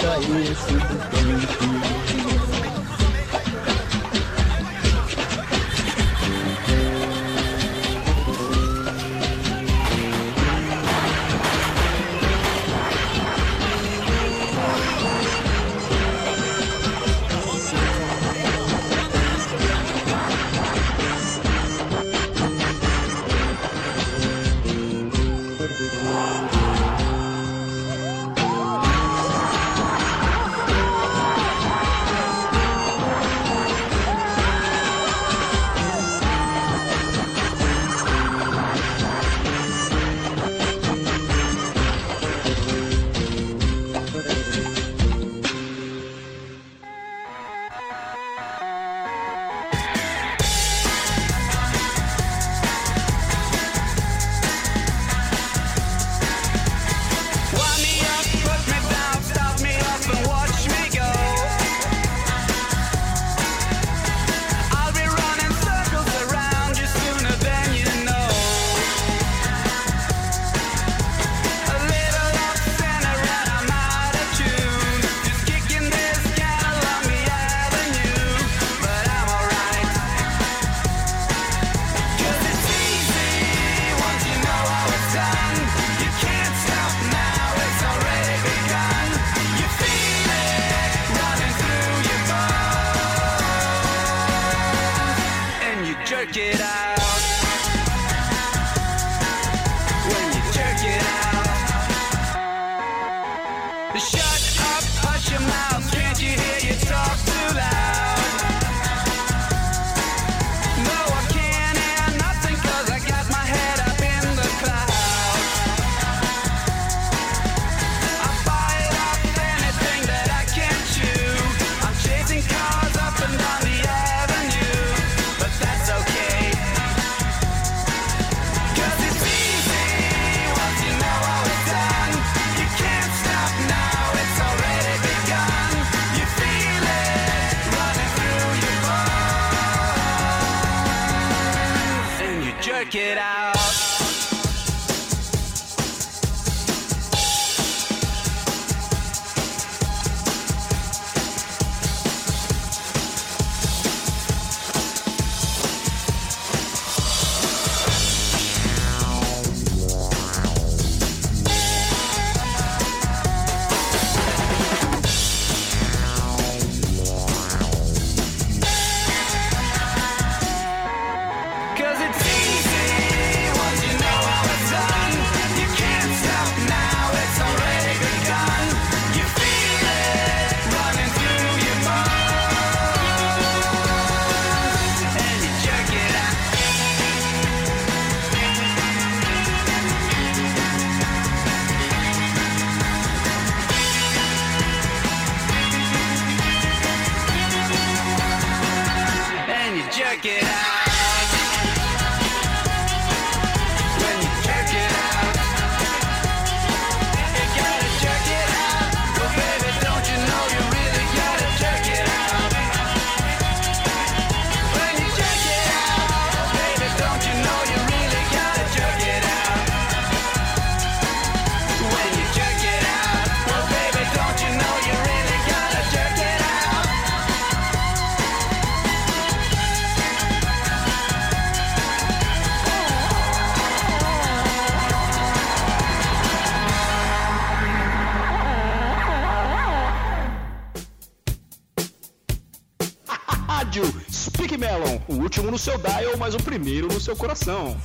O último no seu dial, mas o primeiro no seu coração.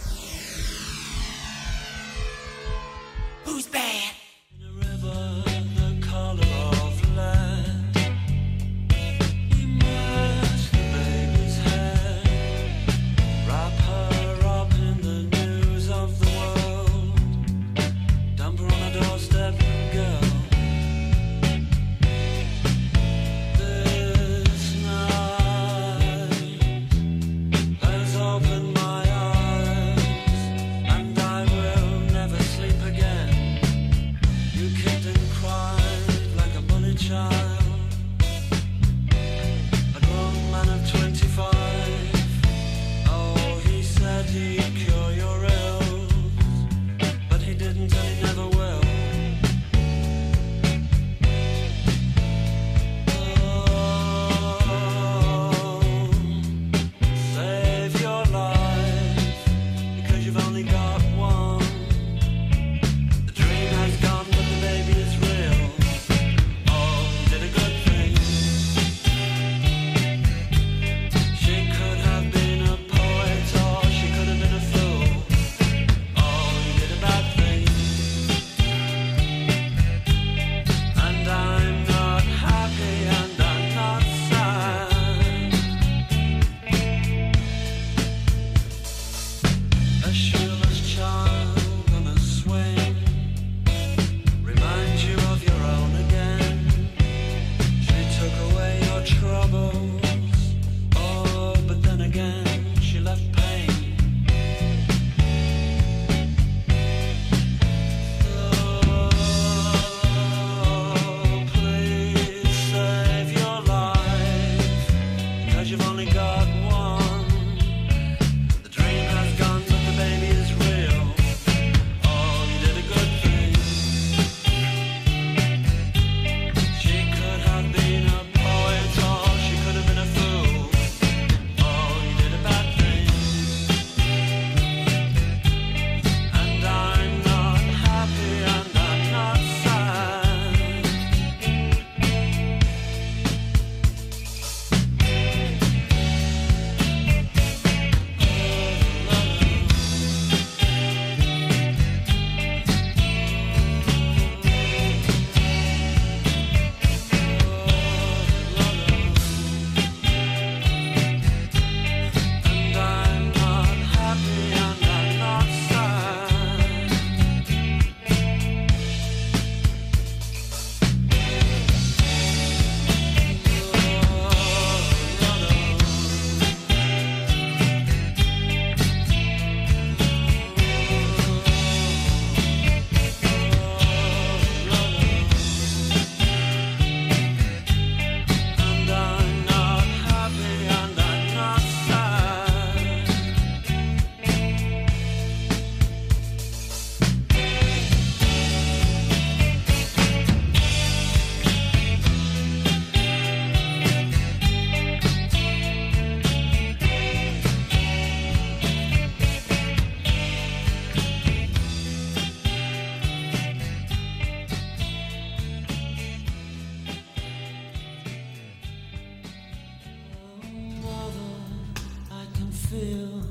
Feel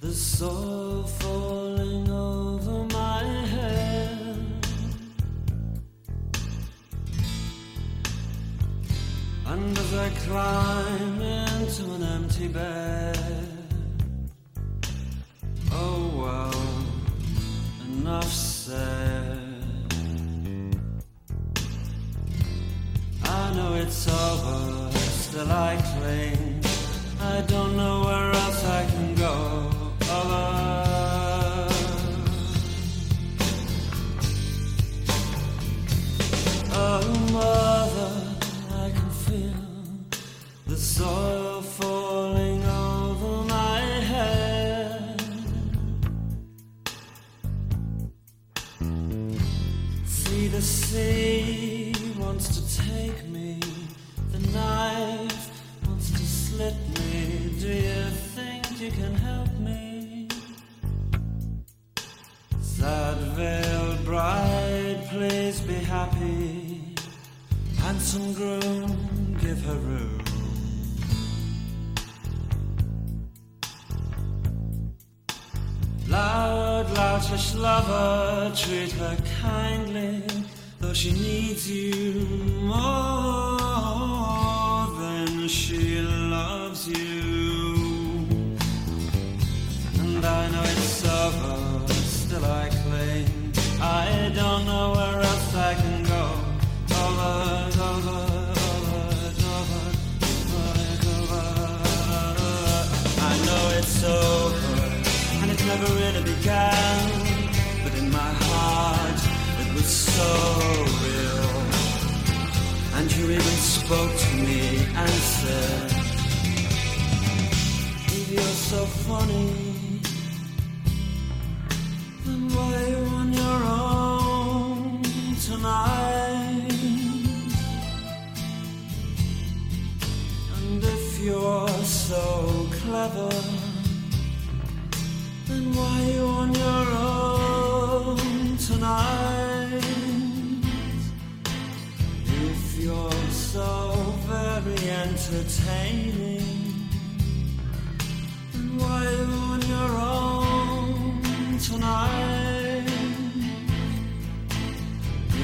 the soil falling over my head. And as I climb into an empty bed, oh well, enough said. I know it's over, still I cling. I don't know where spoke to me and said, If you're so funny, then why are you on your own tonight? And if you're so clever, then why are you on your own tonight? So very entertaining, then why you on your own tonight?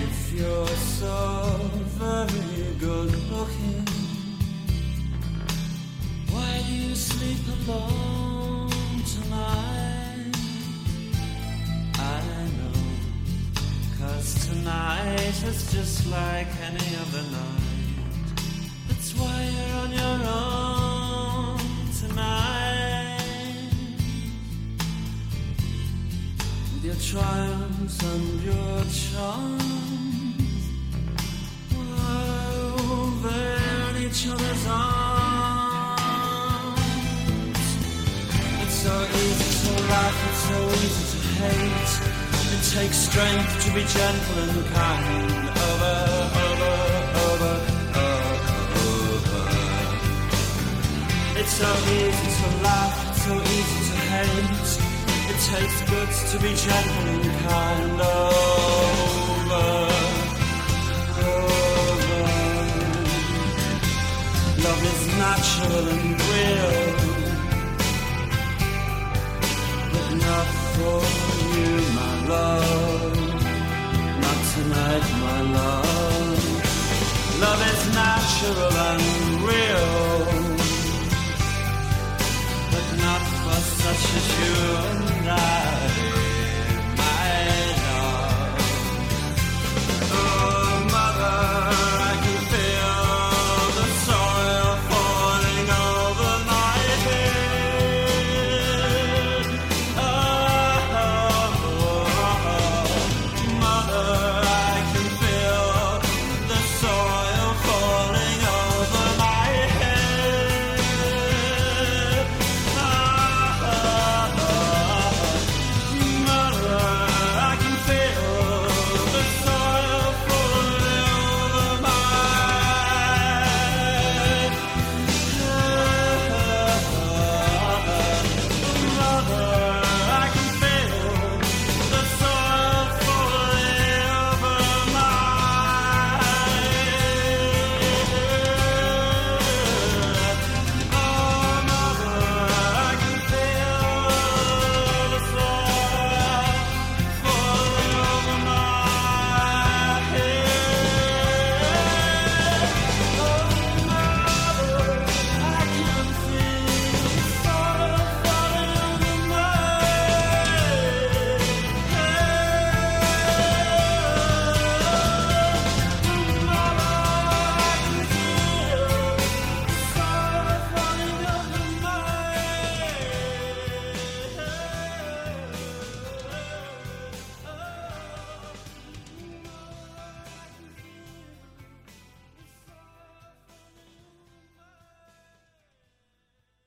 If you're so very good looking, why do you sleep alone tonight? I know, cause tonight is just like any other night. Triumphs and your charms, each other's arms. It's so easy to it's so easy to hate. It takes strength to be gentle and kind. Over, over, It's so easy to laugh, so easy to hate. It takes guts to be gentle and kind. Over, over. Love is natural and real but not for you, my love. Not tonight, my love. Love is natural and real, such a you and I.